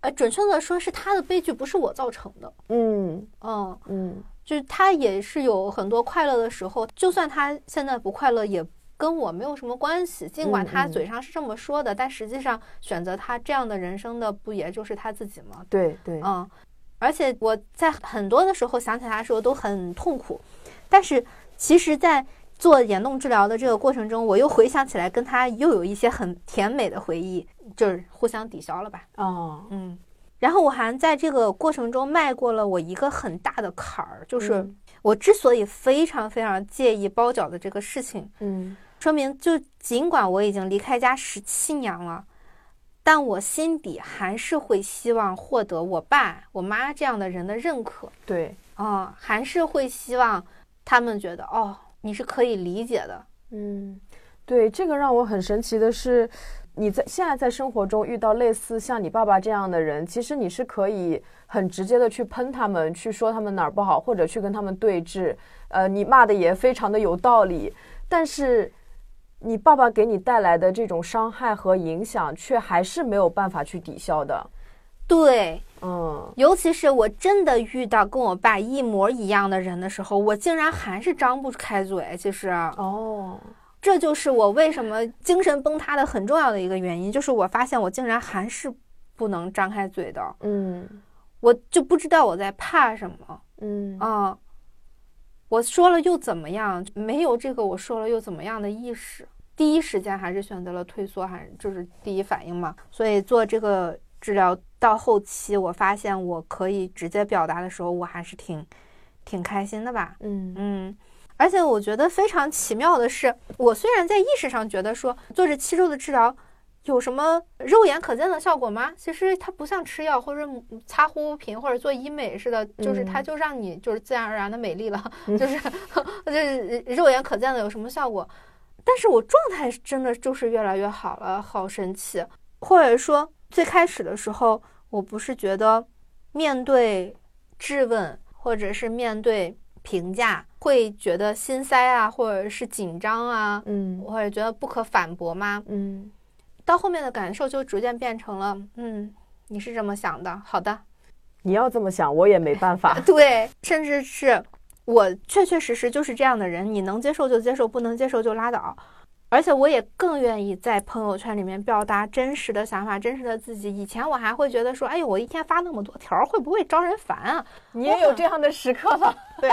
呃，准确的说，是他的悲剧不是我造成的。嗯嗯嗯。就是他也是有很多快乐的时候，就算他现在不快乐，也跟我没有什么关系。尽管他嘴上是这么说的，但实际上选择他这样的人生的，不也就是他自己吗？对对，嗯。而且我在很多的时候想起他的时候都很痛苦，但是其实，在做眼动治疗的这个过程中，我又回想起来跟他又有一些很甜美的回忆，就是互相抵消了吧？哦，嗯。然后我还在这个过程中迈过了我一个很大的坎儿，就是我之所以非常非常介意包饺子这个事情，嗯，说明就尽管我已经离开家十七年了，但我心底还是会希望获得我爸我妈这样的人的认可，对，啊，还是会希望他们觉得哦，你是可以理解的，嗯，对，这个让我很神奇的是。你在现在在生活中遇到类似像你爸爸这样的人，其实你是可以很直接的去喷他们，去说他们哪儿不好，或者去跟他们对峙。呃，你骂的也非常的有道理，但是你爸爸给你带来的这种伤害和影响，却还是没有办法去抵消的。对，嗯，尤其是我真的遇到跟我爸一模一样的人的时候，我竟然还是张不开嘴。其实，哦。这就是我为什么精神崩塌的很重要的一个原因，就是我发现我竟然还是不能张开嘴的。嗯，我就不知道我在怕什么。嗯啊，我说了又怎么样？没有这个我说了又怎么样的意识，第一时间还是选择了退缩，还是就是第一反应嘛。所以做这个治疗到后期，我发现我可以直接表达的时候，我还是挺挺开心的吧。嗯嗯。而且我觉得非常奇妙的是，我虽然在意识上觉得说做这七周的治疗有什么肉眼可见的效果吗？其实它不像吃药或者擦护肤品或者做医美似的，就是它就让你就是自然而然的美丽了，就是 就是肉眼可见的有什么效果？但是我状态真的就是越来越好了，好神奇。或者说最开始的时候，我不是觉得面对质问或者是面对。评价会觉得心塞啊，或者是紧张啊，嗯，或者觉得不可反驳吗？嗯，到后面的感受就逐渐变成了，嗯，你是这么想的，好的，你要这么想，我也没办法。对，甚至是我确确实实就是这样的人，你能接受就接受，不能接受就拉倒。而且我也更愿意在朋友圈里面表达真实的想法、真实的自己。以前我还会觉得说，哎呦，我一天发那么多条，会不会招人烦啊？你也有这样的时刻吗，对，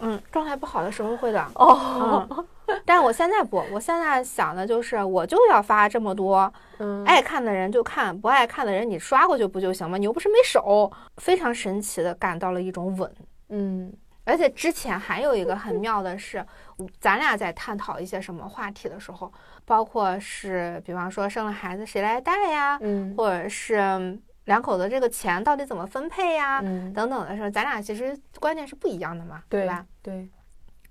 嗯，状态不好的时候会的。哦，但是我现在不，我现在想的就是，我就要发这么多，嗯，爱看的人就看，不爱看的人你刷过去不就行吗？你又不是没手。非常神奇的感到了一种稳，嗯。而且之前还有一个很妙的是，咱俩在探讨一些什么话题的时候，包括是，比方说生了孩子谁来带呀，嗯，或者是两口子这个钱到底怎么分配呀，嗯，等等的时候，咱俩其实观念是不一样的嘛，对吧？对，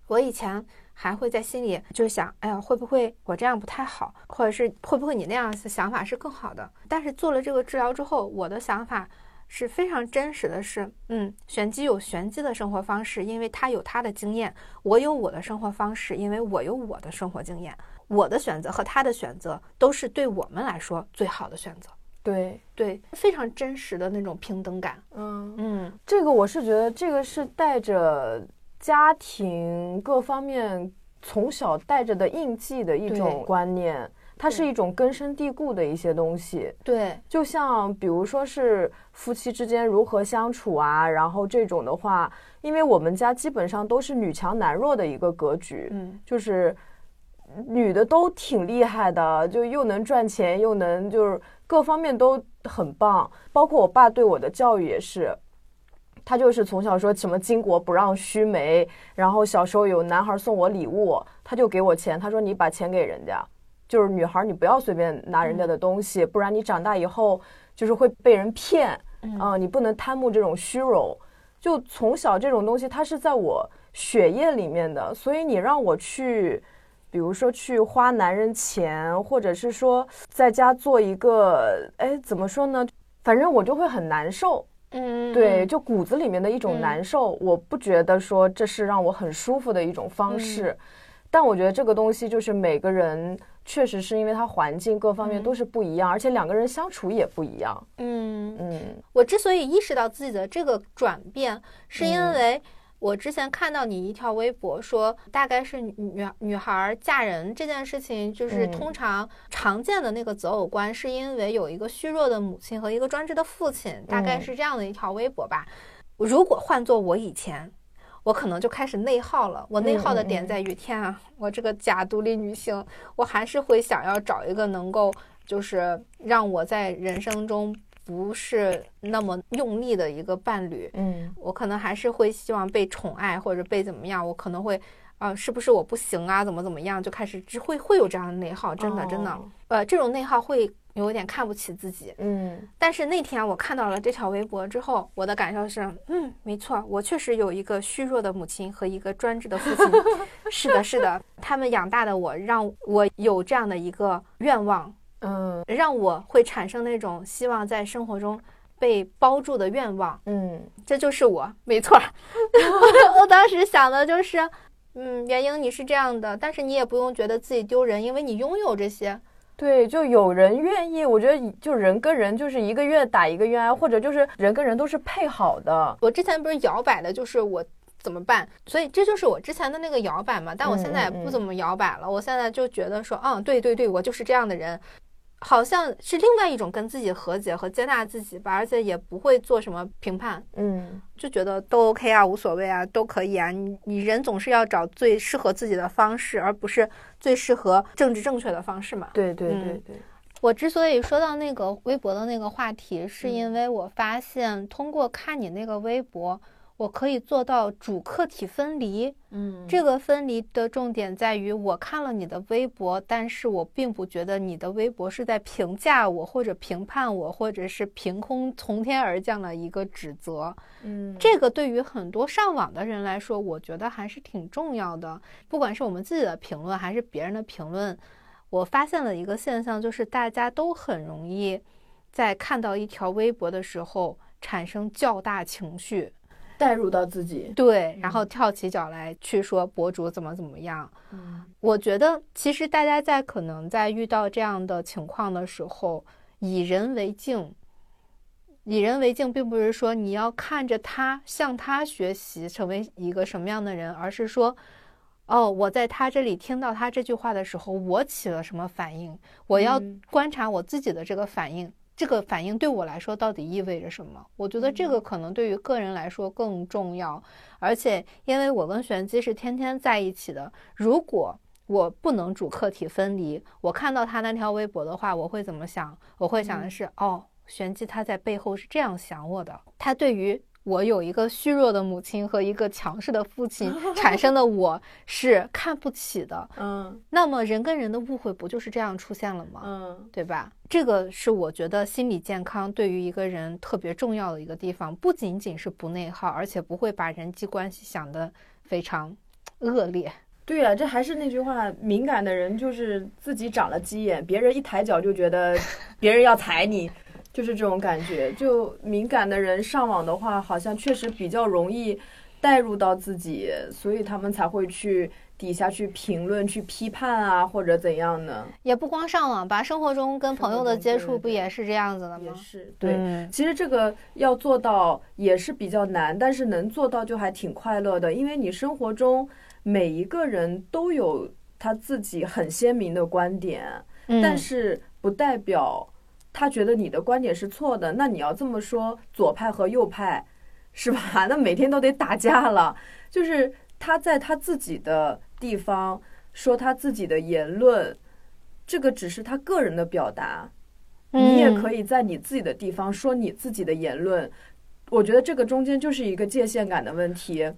我以前还会在心里就想，哎呀，会不会我这样不太好，或者是会不会你那样的想法是更好的？但是做了这个治疗之后，我的想法。是非常真实的，是，嗯，玄机有玄机的生活方式，因为他有他的经验，我有我的生活方式，因为我有我的生活经验，我的选择和他的选择都是对我们来说最好的选择。对对，非常真实的那种平等感。嗯嗯，这个我是觉得这个是带着家庭各方面从小带着的印记的一种观念。它是一种根深蒂固的一些东西，对，就像比如说是夫妻之间如何相处啊，然后这种的话，因为我们家基本上都是女强男弱的一个格局，嗯，就是女的都挺厉害的，就又能赚钱，又能就是各方面都很棒，包括我爸对我的教育也是，他就是从小说什么巾帼不让须眉，然后小时候有男孩送我礼物，他就给我钱，他说你把钱给人家。就是女孩，你不要随便拿人家的东西，不然你长大以后就是会被人骗啊！你不能贪慕这种虚荣。就从小这种东西，它是在我血液里面的，所以你让我去，比如说去花男人钱，或者是说在家做一个，哎，怎么说呢？反正我就会很难受。嗯，对，就骨子里面的一种难受。我不觉得说这是让我很舒服的一种方式，但我觉得这个东西就是每个人。确实是因为他环境各方面都是不一样，而且两个人相处也不一样。嗯嗯，我之所以意识到自己的这个转变，是因为我之前看到你一条微博说，大概是女女孩嫁人这件事情，就是通常常见的那个择偶观，是因为有一个虚弱的母亲和一个专制的父亲，大概是这样的一条微博吧。如果换做我以前。我可能就开始内耗了。我内耗的点在于，天啊，我这个假独立女性，我还是会想要找一个能够，就是让我在人生中不是那么用力的一个伴侣。嗯，我可能还是会希望被宠爱或者被怎么样。我可能会，啊，是不是我不行啊？怎么怎么样？就开始只会会有这样的内耗。真的，真的，呃，这种内耗会。有点看不起自己，嗯，但是那天我看到了这条微博之后，我的感受是，嗯，没错，我确实有一个虚弱的母亲和一个专制的父亲，是的，是的，他们养大的我，让我有这样的一个愿望，嗯，让我会产生那种希望在生活中被包住的愿望，嗯，这就是我，没错，我当时想的就是，嗯，袁英你是这样的，但是你也不用觉得自己丢人，因为你拥有这些。对，就有人愿意，我觉得就人跟人就是一个月打一个月，或者就是人跟人都是配好的。我之前不是摇摆的，就是我怎么办？所以这就是我之前的那个摇摆嘛。但我现在也不怎么摇摆了，我现在就觉得说，嗯，对对对，我就是这样的人。好像是另外一种跟自己和解和接纳自己吧，而且也不会做什么评判，嗯，就觉得都 OK 啊，无所谓啊，都可以啊。你你人总是要找最适合自己的方式，而不是最适合政治正确的方式嘛。对对对对。我之所以说到那个微博的那个话题，是因为我发现通过看你那个微博。我可以做到主客体分离，嗯，这个分离的重点在于，我看了你的微博，但是我并不觉得你的微博是在评价我，或者评判我，或者是凭空从天而降的一个指责，嗯，这个对于很多上网的人来说，我觉得还是挺重要的。不管是我们自己的评论，还是别人的评论，我发现了一个现象，就是大家都很容易在看到一条微博的时候产生较大情绪。带入到自己对，然后跳起脚来去说博主怎么怎么样。嗯，我觉得其实大家在可能在遇到这样的情况的时候，以人为镜，以人为镜，并不是说你要看着他向他学习成为一个什么样的人，而是说，哦，我在他这里听到他这句话的时候，我起了什么反应？我要观察我自己的这个反应。这个反应对我来说到底意味着什么？我觉得这个可能对于个人来说更重要。而且，因为我跟玄机是天天在一起的，如果我不能主客体分离，我看到他那条微博的话，我会怎么想？我会想的是，哦，玄机他在背后是这样想我的，他对于。我有一个虚弱的母亲和一个强势的父亲 产生的，我是看不起的。嗯，那么人跟人的误会不就是这样出现了吗？嗯，对吧？这个是我觉得心理健康对于一个人特别重要的一个地方，不仅仅是不内耗，而且不会把人际关系想得非常恶劣。对呀，这还是那句话，敏感的人就是自己长了鸡眼，别人一抬脚就觉得别人要踩你。就是这种感觉，就敏感的人上网的话，好像确实比较容易带入到自己，所以他们才会去底下去评论、去批判啊，或者怎样呢。也不光上网吧，生活中跟朋友的接触不也是这样子的吗？也是，对。其实这个要做到也是比较难，但是能做到就还挺快乐的，因为你生活中每一个人都有他自己很鲜明的观点，但是不代表。他觉得你的观点是错的，那你要这么说，左派和右派，是吧？那每天都得打架了。就是他在他自己的地方说他自己的言论，这个只是他个人的表达，你也可以在你自己的地方说你自己的言论。我觉得这个中间就是一个界限感的问题。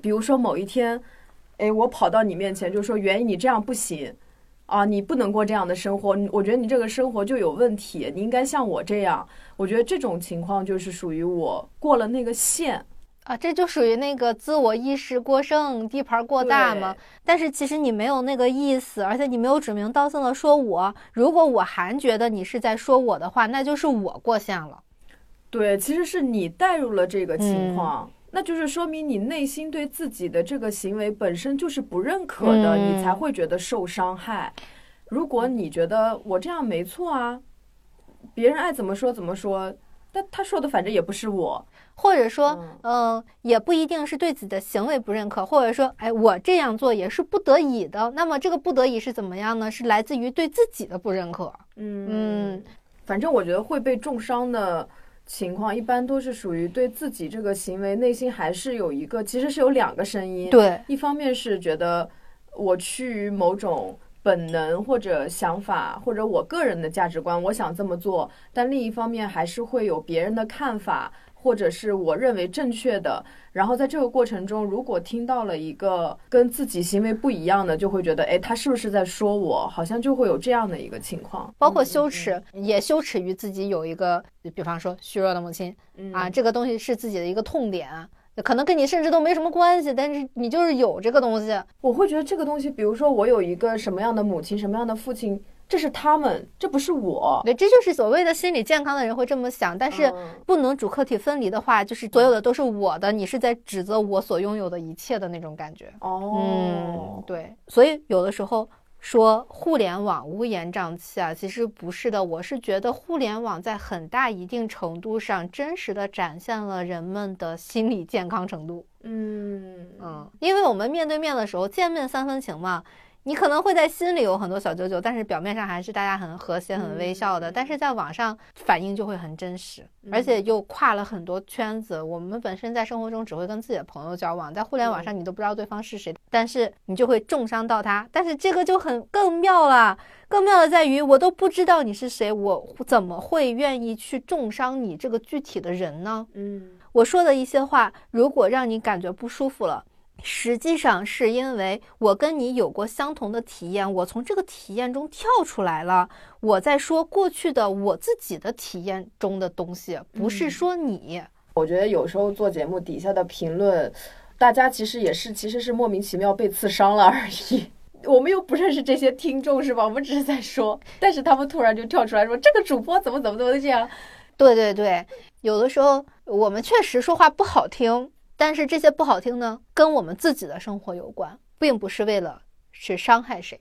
比如说某一天，哎，我跑到你面前就说：“原因你这样不行。”啊，你不能过这样的生活，我觉得你这个生活就有问题，你应该像我这样。我觉得这种情况就是属于我过了那个线啊，这就属于那个自我意识过剩、地盘过大嘛。但是其实你没有那个意思，而且你没有指名道姓的说我。如果我还觉得你是在说我的话，那就是我过线了。对，其实是你带入了这个情况。那就是说明你内心对自己的这个行为本身就是不认可的，你才会觉得受伤害。如果你觉得我这样没错啊，别人爱怎么说怎么说，但他说的反正也不是我，或者说，嗯，也不一定是对自己的行为不认可，或者说，哎，我这样做也是不得已的。那么这个不得已是怎么样呢？是来自于对自己的不认可。嗯嗯，反正我觉得会被重伤的。情况一般都是属于对自己这个行为内心还是有一个，其实是有两个声音。对，一方面是觉得我趋于某种本能或者想法，或者我个人的价值观，我想这么做，但另一方面还是会有别人的看法。或者是我认为正确的，然后在这个过程中，如果听到了一个跟自己行为不一样的，就会觉得，哎，他是不是在说我？好像就会有这样的一个情况，包括羞耻，也羞耻于自己有一个，比方说虚弱的母亲啊，这个东西是自己的一个痛点，可能跟你甚至都没什么关系，但是你就是有这个东西。我会觉得这个东西，比如说我有一个什么样的母亲，什么样的父亲。这是他们，这不是我。对，这就是所谓的心理健康的人会这么想。但是不能主客体分离的话，就是所有的都是我的，你是在指责我所拥有的一切的那种感觉。哦，嗯，对。所以有的时候说互联网乌烟瘴气啊，其实不是的。我是觉得互联网在很大一定程度上真实的展现了人们的心理健康程度。嗯嗯，因为我们面对面的时候，见面三分情嘛。你可能会在心里有很多小九九，但是表面上还是大家很和谐、很微笑的。但是在网上反应就会很真实，而且又跨了很多圈子。我们本身在生活中只会跟自己的朋友交往，在互联网上你都不知道对方是谁，但是你就会重伤到他。但是这个就很更妙了，更妙的在于我都不知道你是谁，我怎么会愿意去重伤你这个具体的人呢？嗯，我说的一些话，如果让你感觉不舒服了。实际上是因为我跟你有过相同的体验，我从这个体验中跳出来了。我在说过去的我自己的体验中的东西，不是说你。我觉得有时候做节目底下的评论，大家其实也是其实是莫名其妙被刺伤了而已。我们又不认识这些听众是吧？我们只是在说，但是他们突然就跳出来说这个主播怎么怎么怎么这样。对对对，有的时候我们确实说话不好听。但是这些不好听呢，跟我们自己的生活有关，并不是为了去伤害谁。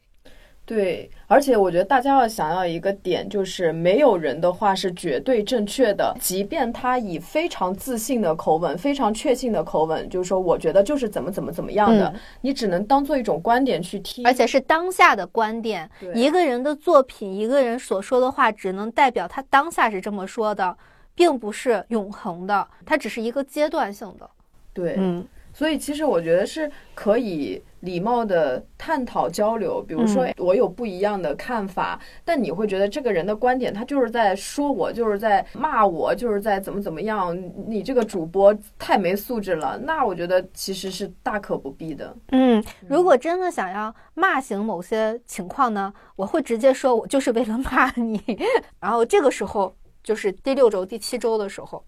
对，而且我觉得大家要想要一个点，就是没有人的话是绝对正确的，即便他以非常自信的口吻、非常确信的口吻，就是说我觉得就是怎么怎么怎么样的，你只能当做一种观点去听，而且是当下的观点。一个人的作品，一个人所说的话，只能代表他当下是这么说的，并不是永恒的，它只是一个阶段性的。对，嗯，所以其实我觉得是可以礼貌的探讨交流。比如说，我有不一样的看法，但你会觉得这个人的观点，他就是在说我，就是在骂我，就是在怎么怎么样。你这个主播太没素质了，那我觉得其实是大可不必的。嗯，如果真的想要骂醒某些情况呢，我会直接说，我就是为了骂你。然后这个时候就是第六周、第七周的时候。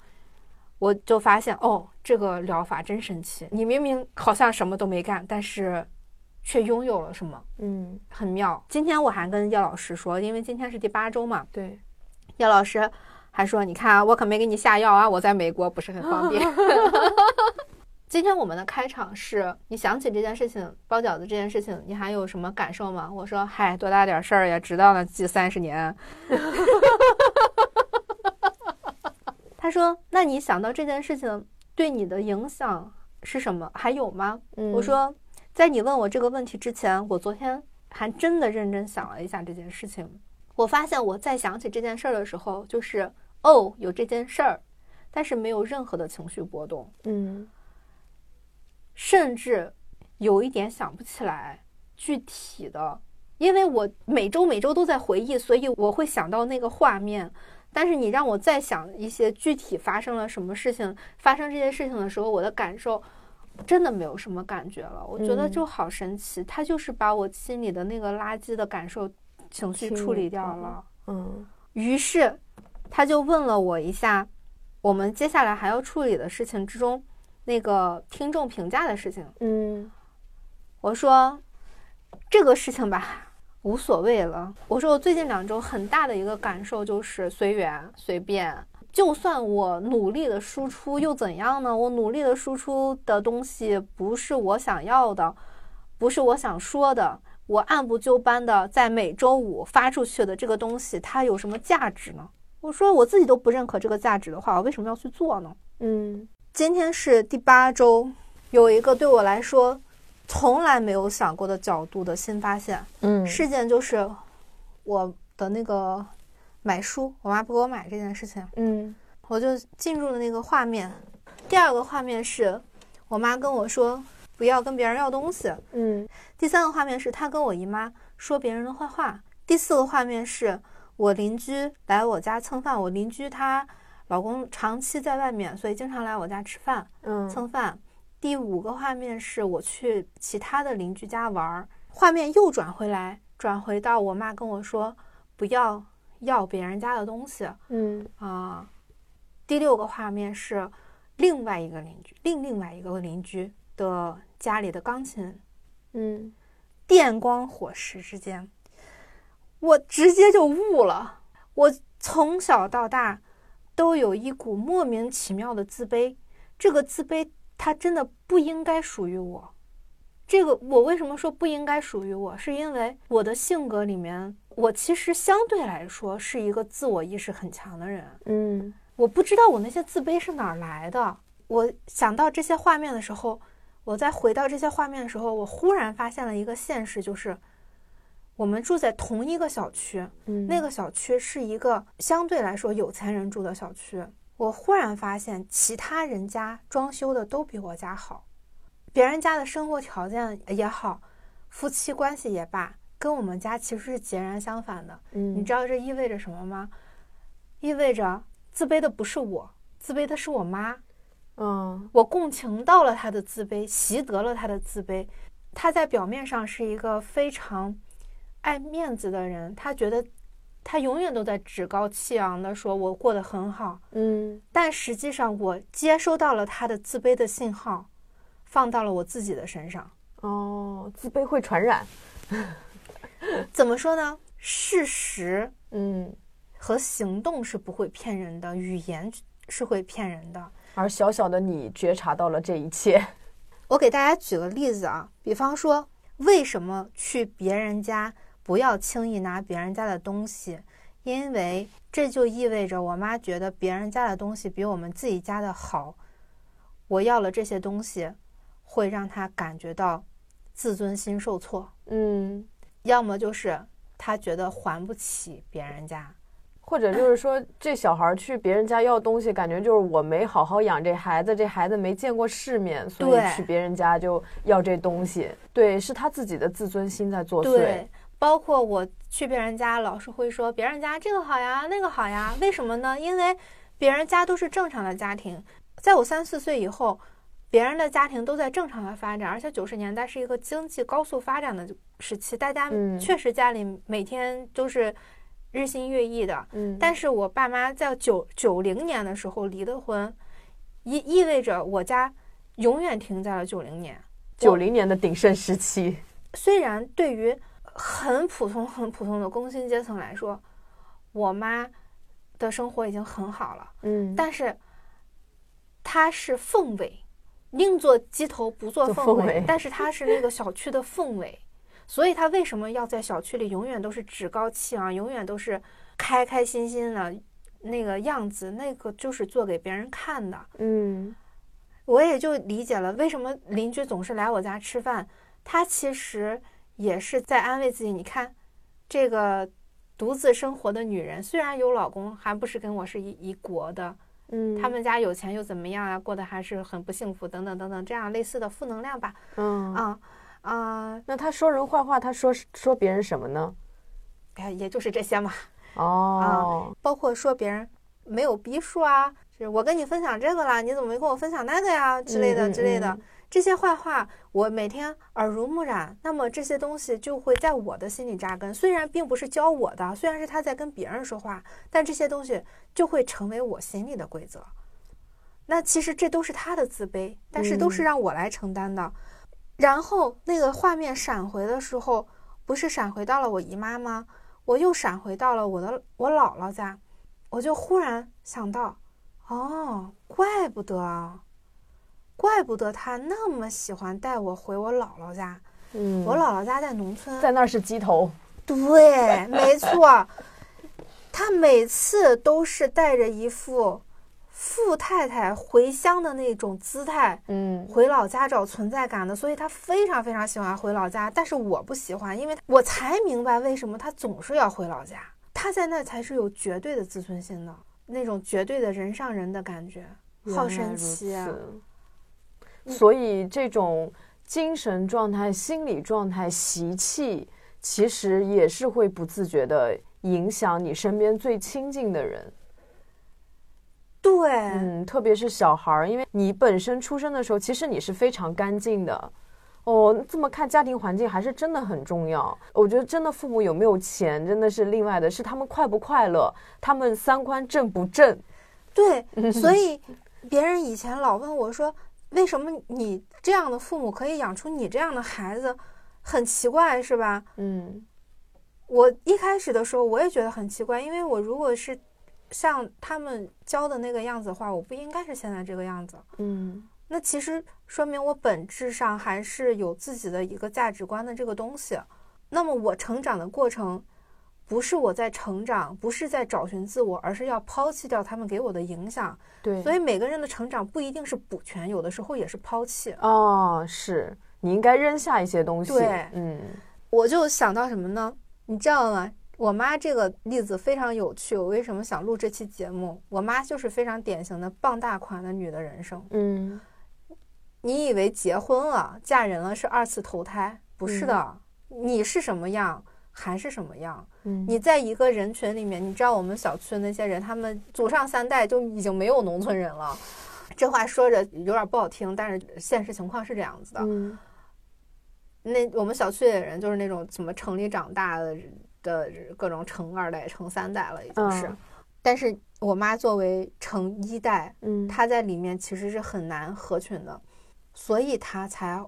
我就发现哦，这个疗法真神奇。你明明好像什么都没干，但是却拥有了什么？嗯，很妙。今天我还跟叶老师说，因为今天是第八周嘛。对，叶老师还说：“你看，我可没给你下药啊，我在美国不是很方便。”今天我们的开场是你想起这件事情，包饺子这件事情，你还有什么感受吗？我说：“嗨，多大点事儿呀，知道了记三十年。”他说：“那你想到这件事情对你的影响是什么？还有吗？”我说：“在你问我这个问题之前，我昨天还真的认真想了一下这件事情。我发现我在想起这件事儿的时候，就是哦，有这件事儿，但是没有任何的情绪波动，嗯，甚至有一点想不起来具体的，因为我每周每周都在回忆，所以我会想到那个画面。”但是你让我再想一些具体发生了什么事情，发生这些事情的时候，我的感受真的没有什么感觉了。我觉得就好神奇，他就是把我心里的那个垃圾的感受、情绪处理掉了。嗯，于是他就问了我一下，我们接下来还要处理的事情之中，那个听众评价的事情。嗯，我说这个事情吧。无所谓了。我说我最近两周很大的一个感受就是随缘随便，就算我努力的输出又怎样呢？我努力的输出的东西不是我想要的，不是我想说的。我按部就班的在每周五发出去的这个东西，它有什么价值呢？我说我自己都不认可这个价值的话，我为什么要去做呢？嗯，今天是第八周，有一个对我来说。从来没有想过的角度的新发现，嗯，事件就是我的那个买书，我妈不给我买这件事情，嗯，我就进入了那个画面。第二个画面是我妈跟我说不要跟别人要东西，嗯。第三个画面是她跟我姨妈说别人的坏话。第四个画面是我邻居来我家蹭饭，我邻居她老公长期在外面，所以经常来我家吃饭，嗯，蹭饭。第五个画面是我去其他的邻居家玩，画面又转回来，转回到我妈跟我说不要要别人家的东西。嗯啊，第六个画面是另外一个邻居，另另外一个邻居的家里的钢琴。嗯，电光火石之间，我直接就悟了。我从小到大都有一股莫名其妙的自卑，这个自卑。它真的不应该属于我，这个我为什么说不应该属于我？是因为我的性格里面，我其实相对来说是一个自我意识很强的人。嗯，我不知道我那些自卑是哪儿来的。我想到这些画面的时候，我在回到这些画面的时候，我忽然发现了一个现实，就是我们住在同一个小区，嗯，那个小区是一个相对来说有钱人住的小区。我忽然发现，其他人家装修的都比我家好。别人家的生活条件也好，夫妻关系也罢，跟我们家其实是截然相反的。嗯，你知道这意味着什么吗？意味着自卑的不是我，自卑的是我妈。嗯，我共情到了她的自卑，习得了她的自卑。她在表面上是一个非常爱面子的人，她觉得她永远都在趾高气昂的说：“我过得很好。”嗯，但实际上我接收到了他的自卑的信号。放到了我自己的身上哦，自卑会传染，怎么说呢？事实，嗯，和行动是不会骗人的，语言是会骗人的。而小小的你觉察到了这一切。我给大家举个例子啊，比方说，为什么去别人家不要轻易拿别人家的东西？因为这就意味着我妈觉得别人家的东西比我们自己家的好。我要了这些东西。会让她感觉到自尊心受挫，嗯，要么就是她觉得还不起别人家，或者就是说这小孩去别人家要东西，感觉就是我没好好养这孩子，这孩子没见过世面，所以去别人家就要这东西。对，是他自己的自尊心在作祟。对，包括我去别人家，老是会说别人家这个好呀，那个好呀，为什么呢？因为别人家都是正常的家庭，在我三四岁以后。别人的家庭都在正常的发展，而且九十年代是一个经济高速发展的时期，大家确实家里每天都是日新月异的。嗯，但是我爸妈在九九零年的时候离的婚，意意味着我家永远停在了九零年，九零年的鼎盛时期。虽然对于很普通很普通的工薪阶层来说，我妈的生活已经很好了，嗯，但是她是凤尾。宁做鸡头不做凤尾，但是她是那个小区的凤尾，所以她为什么要在小区里永远都是趾高气昂，永远都是开开心心的那个样子？那个就是做给别人看的。嗯，我也就理解了为什么邻居总是来我家吃饭，他其实也是在安慰自己。你看，这个独自生活的女人，虽然有老公，还不是跟我是一一国的。嗯，他们家有钱又怎么样啊？过得还是很不幸福，等等等等，这样类似的负能量吧。嗯啊啊，那他说人坏话，他说说别人什么呢？哎，也就是这些嘛。哦，包括说别人没有逼数啊，是我跟你分享这个啦，你怎么没跟我分享那个呀？之类的之类的。这些坏话我每天耳濡目染，那么这些东西就会在我的心里扎根。虽然并不是教我的，虽然是他在跟别人说话，但这些东西就会成为我心里的规则。那其实这都是他的自卑，但是都是让我来承担的。然后那个画面闪回的时候，不是闪回到了我姨妈吗？我又闪回到了我的我姥姥家，我就忽然想到，哦，怪不得。怪不得他那么喜欢带我回我姥姥家。嗯，我姥姥家在农村，在那儿是鸡头。对，没错。他每次都是带着一副富太太回乡的那种姿态，嗯，回老家找存在感的。所以他非常非常喜欢回老家，但是我不喜欢，因为我才明白为什么他总是要回老家。他在那才是有绝对的自尊心的，那种绝对的人上人的感觉，好神奇啊！所以，这种精神状态、心理状态、习气，其实也是会不自觉的影响你身边最亲近的人。对，嗯，特别是小孩儿，因为你本身出生的时候，其实你是非常干净的。哦，这么看，家庭环境还是真的很重要。我觉得，真的父母有没有钱，真的是另外的，是他们快不快乐，他们三观正不正。对，所以别人以前老问我说。为什么你这样的父母可以养出你这样的孩子，很奇怪是吧？嗯，我一开始的时候我也觉得很奇怪，因为我如果是像他们教的那个样子的话，我不应该是现在这个样子。嗯，那其实说明我本质上还是有自己的一个价值观的这个东西。那么我成长的过程，不是我在成长，不是在找寻自我，而是要抛弃掉他们给我的影响。对，所以每个人的成长不一定是补全，有的时候也是抛弃。哦，是你应该扔下一些东西。对，嗯，我就想到什么呢？你知道吗？我妈这个例子非常有趣。我为什么想录这期节目？我妈就是非常典型的傍大款的女的人生。嗯，你以为结婚了、嫁人了是二次投胎？不是的，你是什么样还是什么样。嗯，你在一个人群里面，你知道我们小区的那些人，他们祖上三代就已经没有农村人了。这话说着有点不好听，但是现实情况是这样子的。嗯，那我们小区的人就是那种什么城里长大的。的各种城二代、城三代了，已经是。但是我妈作为城一代，嗯，她在里面其实是很难合群的，所以她才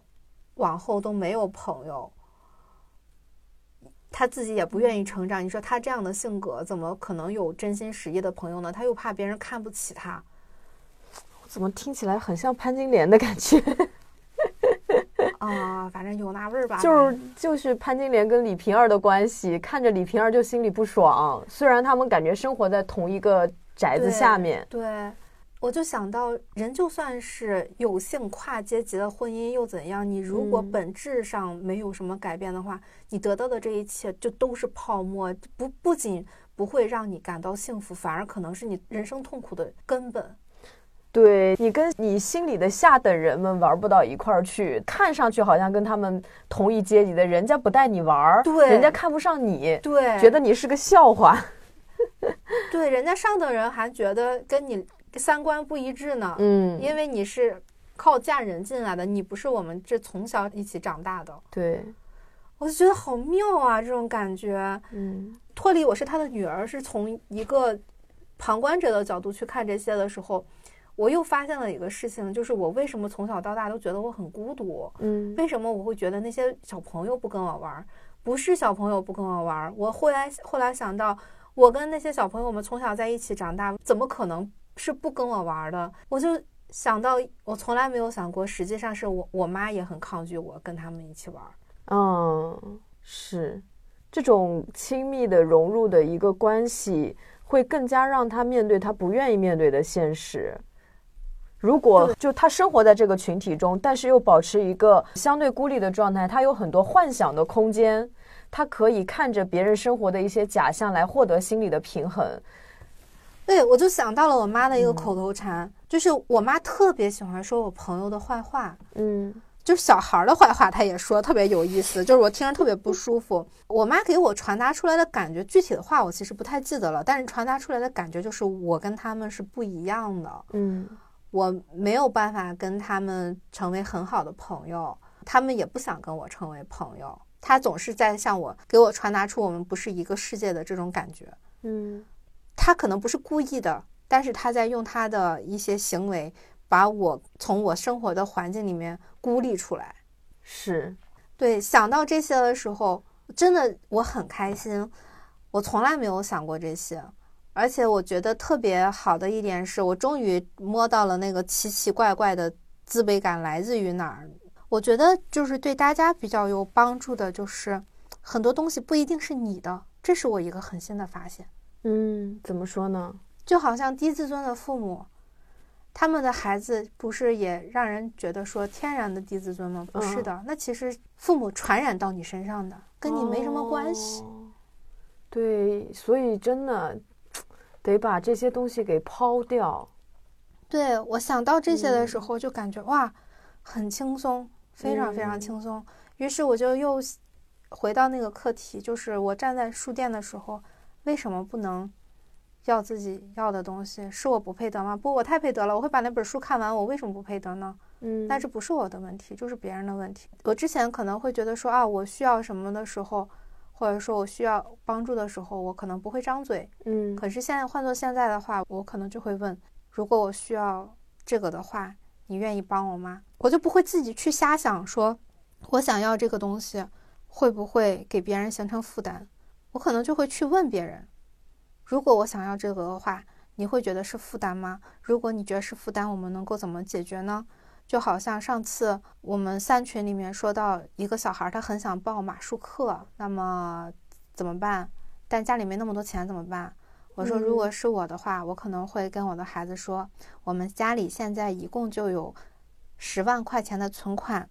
往后都没有朋友。她自己也不愿意成长。你说他这样的性格，怎么可能有真心实意的朋友呢？他又怕别人看不起他。怎么听起来很像潘金莲的感觉？啊，反正有那味儿吧。就是就是潘金莲跟李瓶儿的关系，看着李瓶儿就心里不爽。虽然他们感觉生活在同一个宅子下面。对，我就想到，人就算是有幸跨阶级的婚姻又怎样？你如果本质上没有什么改变的话，你得到的这一切就都是泡沫。不，不仅不会让你感到幸福，反而可能是你人生痛苦的根本。对你跟你心里的下等人们玩不到一块儿去，看上去好像跟他们同一阶级的，人家不带你玩儿，对，人家看不上你，对，觉得你是个笑话，对，人家上等人还觉得跟你三观不一致呢，嗯，因为你是靠嫁人进来的，你不是我们这从小一起长大的，对，我就觉得好妙啊，这种感觉，嗯，脱离我是他的女儿，是从一个旁观者的角度去看这些的时候。我又发现了一个事情，就是我为什么从小到大都觉得我很孤独？嗯，为什么我会觉得那些小朋友不跟我玩？不是小朋友不跟我玩，我后来后来想到，我跟那些小朋友们从小在一起长大，怎么可能是不跟我玩的？我就想到，我从来没有想过，实际上是我我妈也很抗拒我跟他们一起玩。嗯，是这种亲密的融入的一个关系，会更加让他面对他不愿意面对的现实。如果就他生活在这个群体中，但是又保持一个相对孤立的状态，他有很多幻想的空间，他可以看着别人生活的一些假象来获得心理的平衡。对，我就想到了我妈的一个口头禅，就是我妈特别喜欢说我朋友的坏话，嗯，就是小孩的坏话，她也说特别有意思，就是我听着特别不舒服。我妈给我传达出来的感觉，具体的话我其实不太记得了，但是传达出来的感觉就是我跟他们是不一样的，嗯。我没有办法跟他们成为很好的朋友，他们也不想跟我成为朋友。她总是在向我给我传达出我们不是一个世界的这种感觉。嗯，他可能不是故意的，但是他在用他的一些行为把我从我生活的环境里面孤立出来。是，对，想到这些的时候，真的我很开心。我从来没有想过这些。而且我觉得特别好的一点是，我终于摸到了那个奇奇怪怪的自卑感来自于哪儿。我觉得就是对大家比较有帮助的，就是很多东西不一定是你的，这是我一个很新的发现。嗯，怎么说呢？就好像低自尊的父母，他们的孩子不是也让人觉得说天然的低自尊吗？不是的，那其实父母传染到你身上的，跟你没什么关系。对，所以真的。得把这些东西给抛掉。对我想到这些的时候，就感觉哇，很轻松，非常非常轻松。于是我就又回到那个课题，就是我站在书店的时候，为什么不能要自己要的东西？是我不配得吗？不，我太配得了，我会把那本书看完。我为什么不配得呢？嗯，那这不是我的问题，就是别人的问题。我之前可能会觉得说啊，我需要什么的时候。或者说我需要帮助的时候，我可能不会张嘴，嗯。可是现在换做现在的话，我可能就会问：如果我需要这个的话，你愿意帮我吗？我就不会自己去瞎想，说我想要这个东西会不会给别人形成负担？我可能就会去问别人：如果我想要这个的话，你会觉得是负担吗？如果你觉得是负担，我们能够怎么解决呢？就好像上次我们三群里面说到一个小孩，他很想报马术课，那么怎么办？但家里没那么多钱怎么办？我说，如果是我的话，我可能会跟我的孩子说，我们家里现在一共就有十万块钱的存款，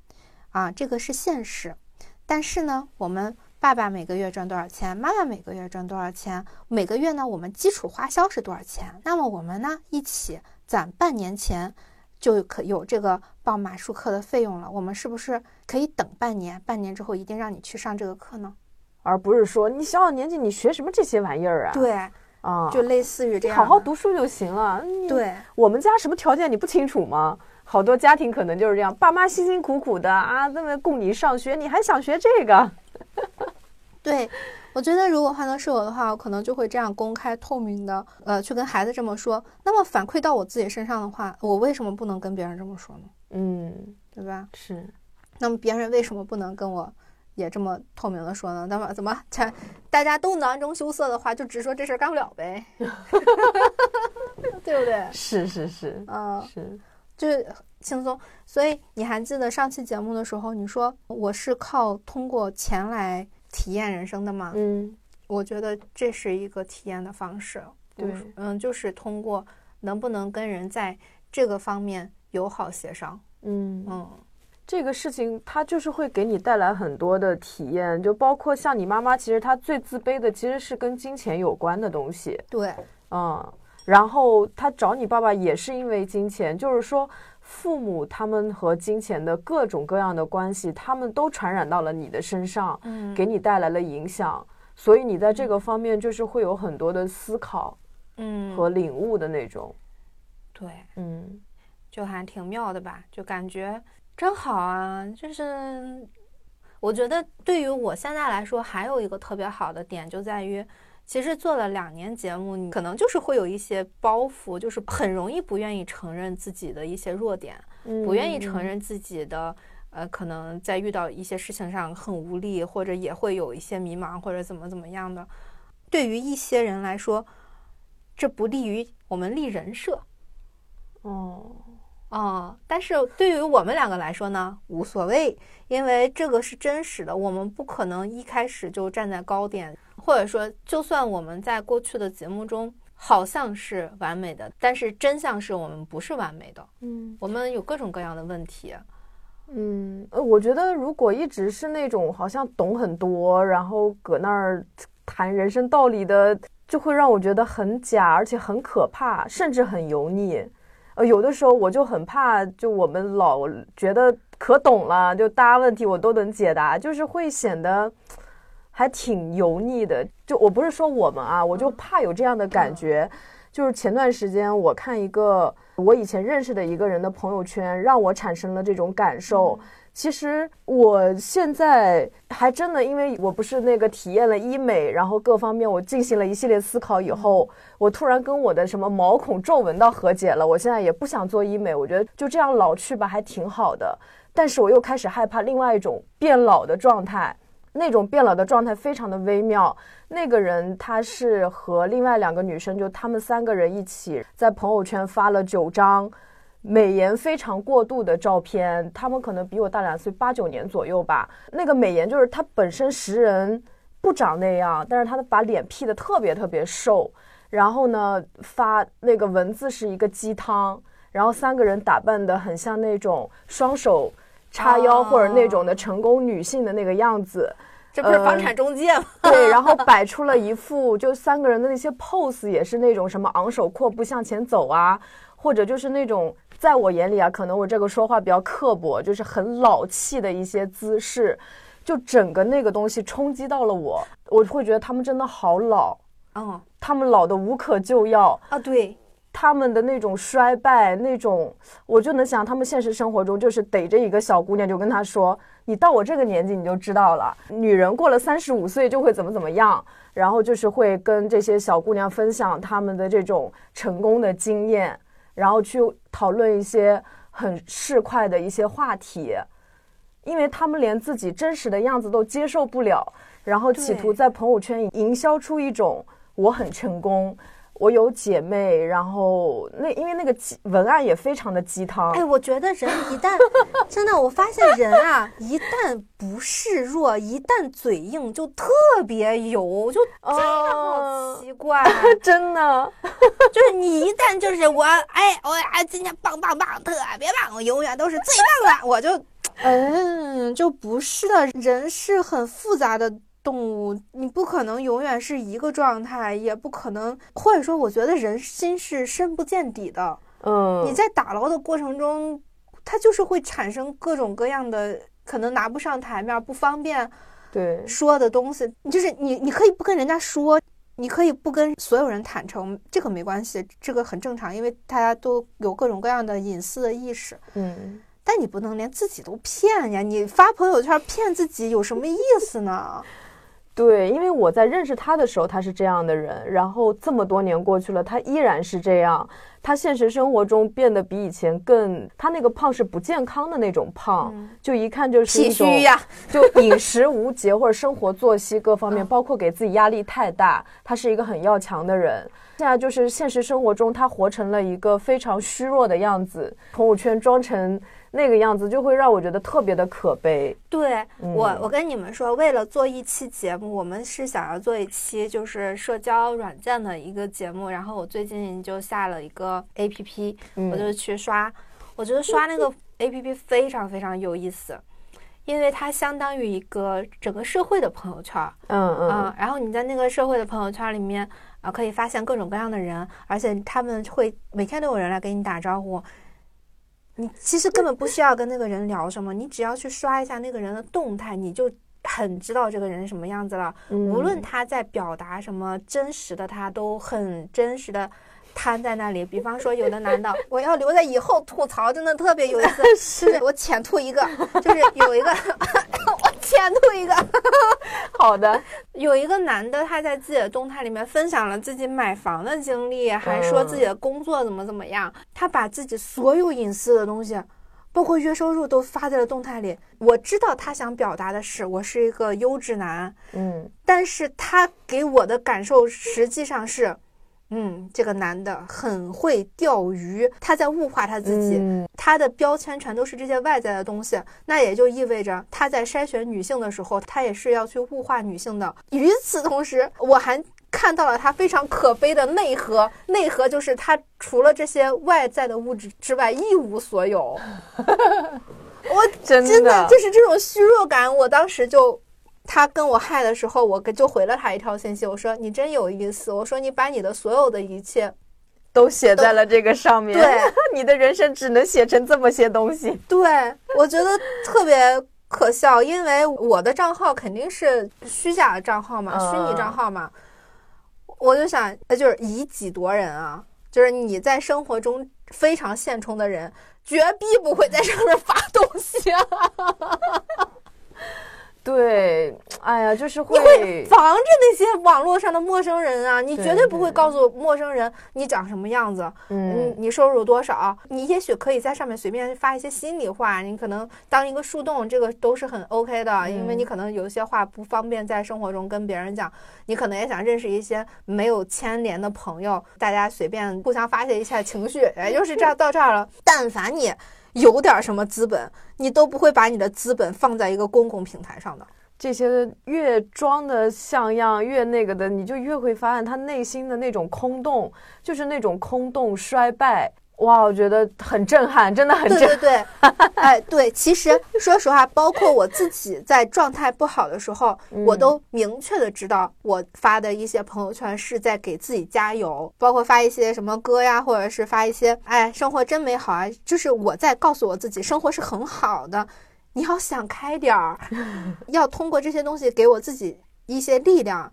啊，这个是现实。但是呢，我们爸爸每个月赚多少钱，妈妈每个月赚多少钱，每个月呢，我们基础花销是多少钱？那么我们呢，一起攒半年钱，就可有这个报马术课的费用了。我们是不是可以等半年？半年之后一定让你去上这个课呢？而不是说你小小年纪你学什么这些玩意儿啊？对。啊，就类似于这样，好好读书就行了。对，我们家什么条件你不清楚吗？好多家庭可能就是这样，爸妈辛辛苦苦的啊，那么供你上学，你还想学这个？对，我觉得如果换成是我的话，我可能就会这样公开透明的，呃，去跟孩子这么说。那么反馈到我自己身上的话，我为什么不能跟别人这么说呢？嗯，对吧？是。那么别人为什么不能跟我？也这么透明的说呢？那么怎么才大家都囊中羞涩的话，就直说这事儿干不了呗，对不对？是是是，嗯，是，就是轻松。所以你还记得上期节目的时候，你说我是靠通过钱来体验人生的吗？嗯，我觉得这是一个体验的方式。对，嗯，就是通过能不能跟人在这个方面友好协商。嗯嗯。这个事情，它就是会给你带来很多的体验，就包括像你妈妈，其实她最自卑的其实是跟金钱有关的东西。对，嗯，然后她找你爸爸也是因为金钱，就是说父母他们和金钱的各种各样的关系，他们都传染到了你的身上，嗯，给你带来了影响，所以你在这个方面就是会有很多的思考，嗯，和领悟的那种。对，嗯，就还挺妙的吧，就感觉。真好啊！就是我觉得对于我现在来说，还有一个特别好的点，就在于其实做了两年节目，你可能就是会有一些包袱，就是很容易不愿意承认自己的一些弱点，不愿意承认自己的呃，可能在遇到一些事情上很无力，或者也会有一些迷茫，或者怎么怎么样的。对于一些人来说，这不利于我们立人设。哦。哦，但是对于我们两个来说呢，无所谓，因为这个是真实的，我们不可能一开始就站在高点，或者说，就算我们在过去的节目中好像是完美的，但是真相是我们不是完美的，嗯，我们有各种各样的问题，嗯，呃，我觉得如果一直是那种好像懂很多，然后搁那儿谈人生道理的，就会让我觉得很假，而且很可怕，甚至很油腻。呃，有的时候我就很怕，就我们老觉得可懂了，就大家问题我都能解答，就是会显得还挺油腻的。就我不是说我们啊，我就怕有这样的感觉。就是前段时间我看一个我以前认识的一个人的朋友圈，让我产生了这种感受。其实我现在还真的，因为我不是那个体验了医美，然后各方面我进行了一系列思考以后，我突然跟我的什么毛孔皱纹到和解了。我现在也不想做医美，我觉得就这样老去吧，还挺好的。但是我又开始害怕另外一种变老的状态，那种变老的状态非常的微妙。那个人他是和另外两个女生，就他们三个人一起在朋友圈发了九张。美颜非常过度的照片，他们可能比我大两岁，八九年左右吧。那个美颜就是他本身识人不长那样，但是他把脸 P 的特别特别瘦，然后呢发那个文字是一个鸡汤，然后三个人打扮的很像那种双手叉腰或者那种的成功女性的那个样子，这不是房产中介吗？对，然后摆出了一副就三个人的那些 pose 也是那种什么昂首阔步向前走啊，或者就是那种。在我眼里啊，可能我这个说话比较刻薄，就是很老气的一些姿势，就整个那个东西冲击到了我，我会觉得他们真的好老，嗯，他们老的无可救药啊，对，他们的那种衰败，那种我就能想，他们现实生活中就是逮着一个小姑娘就跟她说，你到我这个年纪你就知道了，女人过了三十五岁就会怎么怎么样，然后就是会跟这些小姑娘分享他们的这种成功的经验。然后去讨论一些很市侩的一些话题，因为他们连自己真实的样子都接受不了，然后企图在朋友圈营销出一种我很成功，我有姐妹，然后那因为那个鸡文案也非常的鸡汤。哎，我觉得人一旦 真的，我发现人啊，一旦不示弱，一旦嘴硬，就特别油，就真的好奇怪，真的，就是你一旦就是我，哎，我啊今天棒棒棒，特别棒，我永远都是最棒的，我就，嗯，就不是的，人是很复杂的。动物，你不可能永远是一个状态，也不可能，或者说，我觉得人心是深不见底的。嗯，你在打捞的过程中，它就是会产生各种各样的可能拿不上台面、不方便对说的东西。就是你，你可以不跟人家说，你可以不跟所有人坦诚，这个没关系，这个很正常，因为大家都有各种各样的隐私的意识。嗯，但你不能连自己都骗呀！你发朋友圈骗自己有什么意思呢？对，因为我在认识他的时候，他是这样的人，然后这么多年过去了，他依然是这样。他现实生活中变得比以前更，他那个胖是不健康的那种胖，就一看就是体虚呀，就饮食无节或者生活作息各方面，包括给自己压力太大。他是一个很要强的人，现在就是现实生活中他活成了一个非常虚弱的样子，朋友圈装成。那个样子就会让我觉得特别的可悲。对我，我跟你们说，为了做一期节目，我们是想要做一期就是社交软件的一个节目。然后我最近就下了一个 A P P，我就去刷。我觉得刷那个 A P P 非常非常有意思，因为它相当于一个整个社会的朋友圈。嗯嗯。然后你在那个社会的朋友圈里面啊，可以发现各种各样的人，而且他们会每天都有人来给你打招呼。你其实根本不需要跟那个人聊什么，你只要去刷一下那个人的动态，你就很知道这个人什么样子了。无论他在表达什么，真实的他都很真实的瘫在那里。比方说，有的男的，我要留在以后吐槽，真的特别有意思。是我浅吐一个，就是有一个 我。浅吐一个，好的。有一个男的，他在自己的动态里面分享了自己买房的经历，还说自己的工作怎么怎么样。他把自己所有隐私的东西，包括月收入都发在了动态里。我知道他想表达的是，我是一个优质男，嗯，但是他给我的感受实际上是。嗯，这个男的很会钓鱼，他在物化他自己，他的标签全都是这些外在的东西，那也就意味着他在筛选女性的时候，他也是要去物化女性的。与此同时，我还看到了他非常可悲的内核，内核就是他除了这些外在的物质之外一无所有。我真的就是这种虚弱感，我当时就。他跟我嗨的时候，我就回了他一条信息，我说你真有意思，我说你把你的所有的一切都写在了这个上面，对，你的人生只能写成这么些东西，对我觉得特别可笑，因为我的账号肯定是虚假的账号嘛，虚拟账号嘛，我就想，就是以己夺人啊，就是你在生活中非常现充的人，绝逼不会在上面发东西啊。对，哎呀，就是会防着那些网络上的陌生人啊！你绝对不会告诉陌生人你长什么样子，嗯，你收入多少？你也许可以在上面随便发一些心里话，你可能当一个树洞，这个都是很 OK 的，因为你可能有一些话不方便在生活中跟别人讲，你可能也想认识一些没有牵连的朋友，大家随便互相发泄一下情绪，哎就是这样到这儿了。但凡你。有点什么资本，你都不会把你的资本放在一个公共平台上的。这些越装的像样，越那个的，你就越会发现他内心的那种空洞，就是那种空洞衰败。哇，我觉得很震撼，真的很震撼。对对 对，哎，对，其实说实话，包括我自己在状态不好的时候，我都明确的知道，我发的一些朋友圈是在给自己加油，包括发一些什么歌呀，或者是发一些，哎，生活真美好啊，就是我在告诉我自己，生活是很好的，你要想开点儿，要通过这些东西给我自己一些力量，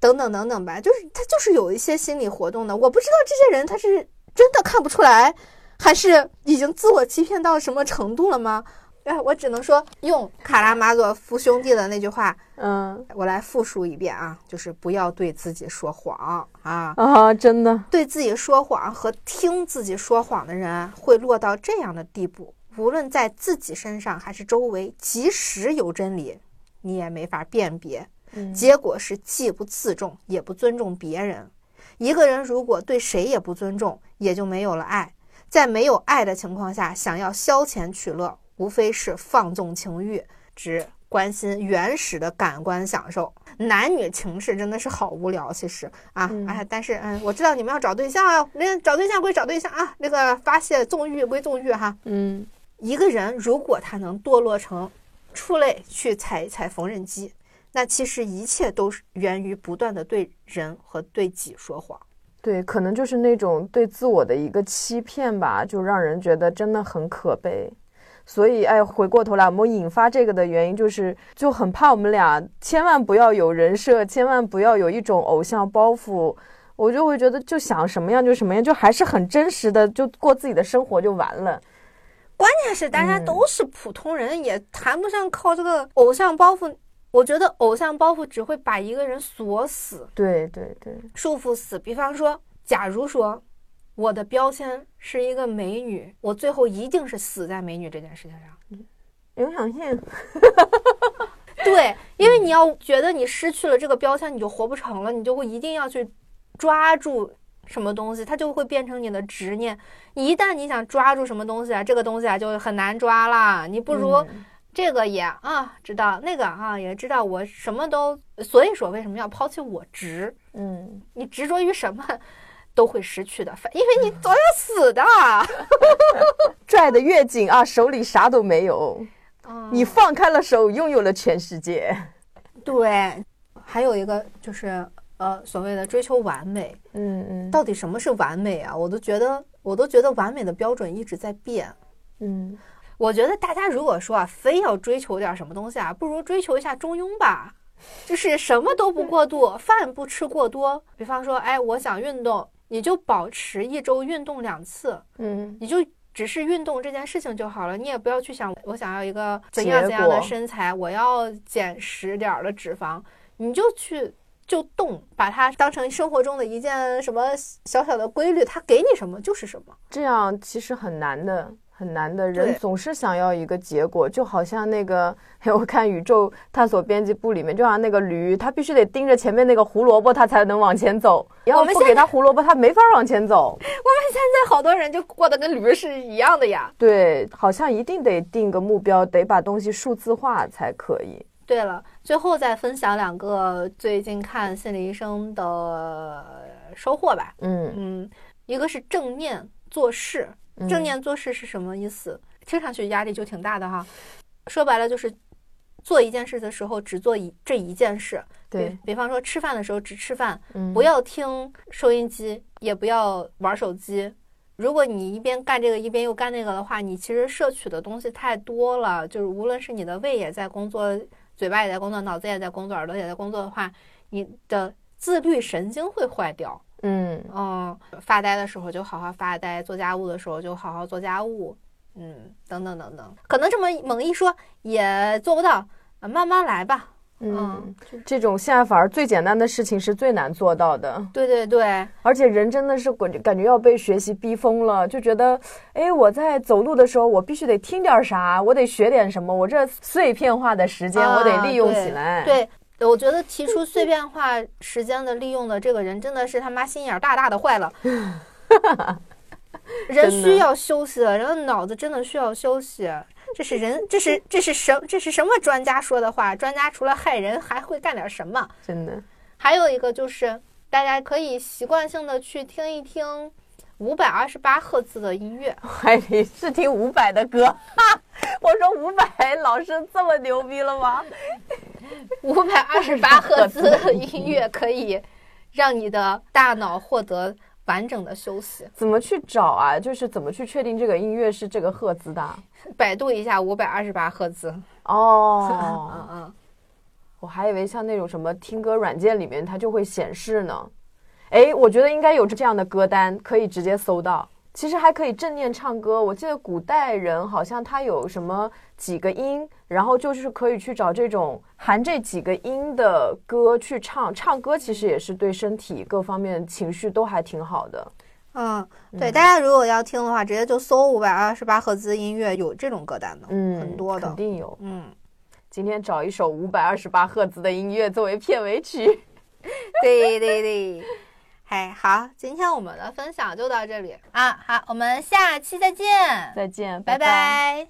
等等等等吧，就是他就是有一些心理活动的，我不知道这些人他是。真的看不出来，还是已经自我欺骗到什么程度了吗？哎，我只能说用卡拉马佐夫兄弟的那句话，嗯，我来复述一遍啊，就是不要对自己说谎啊啊！真的，对自己说谎和听自己说谎的人会落到这样的地步，无论在自己身上还是周围，即使有真理，你也没法辨别，结果是既不自重也不尊重别人。一个人如果对谁也不尊重，也就没有了爱。在没有爱的情况下，想要消遣取乐，无非是放纵情欲，只关心原始的感官享受。男女情事真的是好无聊，其实啊，哎，但是嗯，我知道你们要找对象啊，那找对象归找对象啊，那个发泄纵欲归纵欲哈。嗯，一个人如果他能堕落成畜类去踩踩缝纫机，那其实一切都是源于不断的对人和对己说谎。对，可能就是那种对自我的一个欺骗吧，就让人觉得真的很可悲。所以，哎，回过头来，我们引发这个的原因就是，就很怕我们俩千万不要有人设，千万不要有一种偶像包袱。我就会觉得，就想什么样就什么样，就还是很真实的，就过自己的生活就完了。关键是大家都是普通人，也谈不上靠这个偶像包袱。我觉得偶像包袱只会把一个人锁死，对对对，束缚死。比方说，假如说。我的标签是一个美女，我最后一定是死在美女这件事情上。影响性，对，因为你要觉得你失去了这个标签，你就活不成了，你就会一定要去抓住什么东西，它就会变成你的执念。你一旦你想抓住什么东西啊，这个东西啊就很难抓了。你不如这个也啊知道，那个啊也知道，我什么都。所以说，为什么要抛弃我执？嗯，你执着于什么？都会失去的，因为你总要死的。拽得越紧啊，手里啥都没有。你放开了手，拥有了全世界。对，还有一个就是呃，所谓的追求完美。嗯嗯。到底什么是完美啊？我都觉得，我都觉得完美的标准一直在变。嗯，我觉得大家如果说啊，非要追求点什么东西啊，不如追求一下中庸吧。就是什么都不过度，饭不吃过多。比方说，哎，我想运动。你就保持一周运动两次，嗯，你就只是运动这件事情就好了。你也不要去想我想要一个怎样怎样的身材，我要减十点儿的脂肪，你就去就动，把它当成生活中的一件什么小小的规律，它给你什么就是什么。这样其实很难的。很难的人总是想要一个结果，就好像那个 我看宇宙探索编辑部里面，就像那个驴，它必须得盯着前面那个胡萝卜，它才能往前走。要不给它胡萝卜，它没法往前走。我们现在好多人就过得跟驴是一样的呀。对，好像一定得定个目标，得把东西数字化才可以。对了，最后再分享两个最近看心理医生的收获吧。嗯嗯，一个是正念做事。正念做事是什么意思？听上去压力就挺大的哈。说白了就是做一件事的时候只做一这一件事。对比方说吃饭的时候只吃饭，不要听收音机，也不要玩手机。如果你一边干这个一边又干那个的话，你其实摄取的东西太多了。就是无论是你的胃也在工作，嘴巴也在工作，脑子也在工作，耳朵也在工作的话，你的自律神经会坏掉。嗯嗯，发呆的时候就好好发呆，做家务的时候就好好做家务，嗯，等等等等，可能这么猛一说也做不到，慢慢来吧。嗯，这种现在反而最简单的事情是最难做到的。对对对，而且人真的是感觉感觉要被学习逼疯了，就觉得，哎，我在走路的时候我必须得听点啥，我得学点什么，我这碎片化的时间我得利用起来。对。我觉得提出碎片化时间的利用的这个人，真的是他妈心眼大大的坏了。人需要休息的，人的脑子真的需要休息。这是人，这是这是什这是什么专家说的话？专家除了害人，还会干点什么？真的。还有一个就是，大家可以习惯性的去听一听。五百二十八赫兹的音乐，还得是听五百的歌。我说五百老师这么牛逼了吗？五百二十八赫兹的音乐可以让你的大脑获得完整的休息。怎么去找啊？就是怎么去确定这个音乐是这个赫兹的？百度一下五百二十八赫兹。哦，嗯嗯，我还以为像那种什么听歌软件里面它就会显示呢。哎，我觉得应该有这样的歌单，可以直接搜到。其实还可以正念唱歌。我记得古代人好像他有什么几个音，然后就是可以去找这种含这几个音的歌去唱。唱歌其实也是对身体各方面情绪都还挺好的。嗯，对，大家如果要听的话，直接就搜五百二十八赫兹音乐，有这种歌单的，嗯，很多的，肯定有。嗯，今天找一首五百二十八赫兹的音乐作为片尾曲。对对对。嘿，好，今天我们的分享就到这里。啊，好，我们下期再见，再见，拜拜。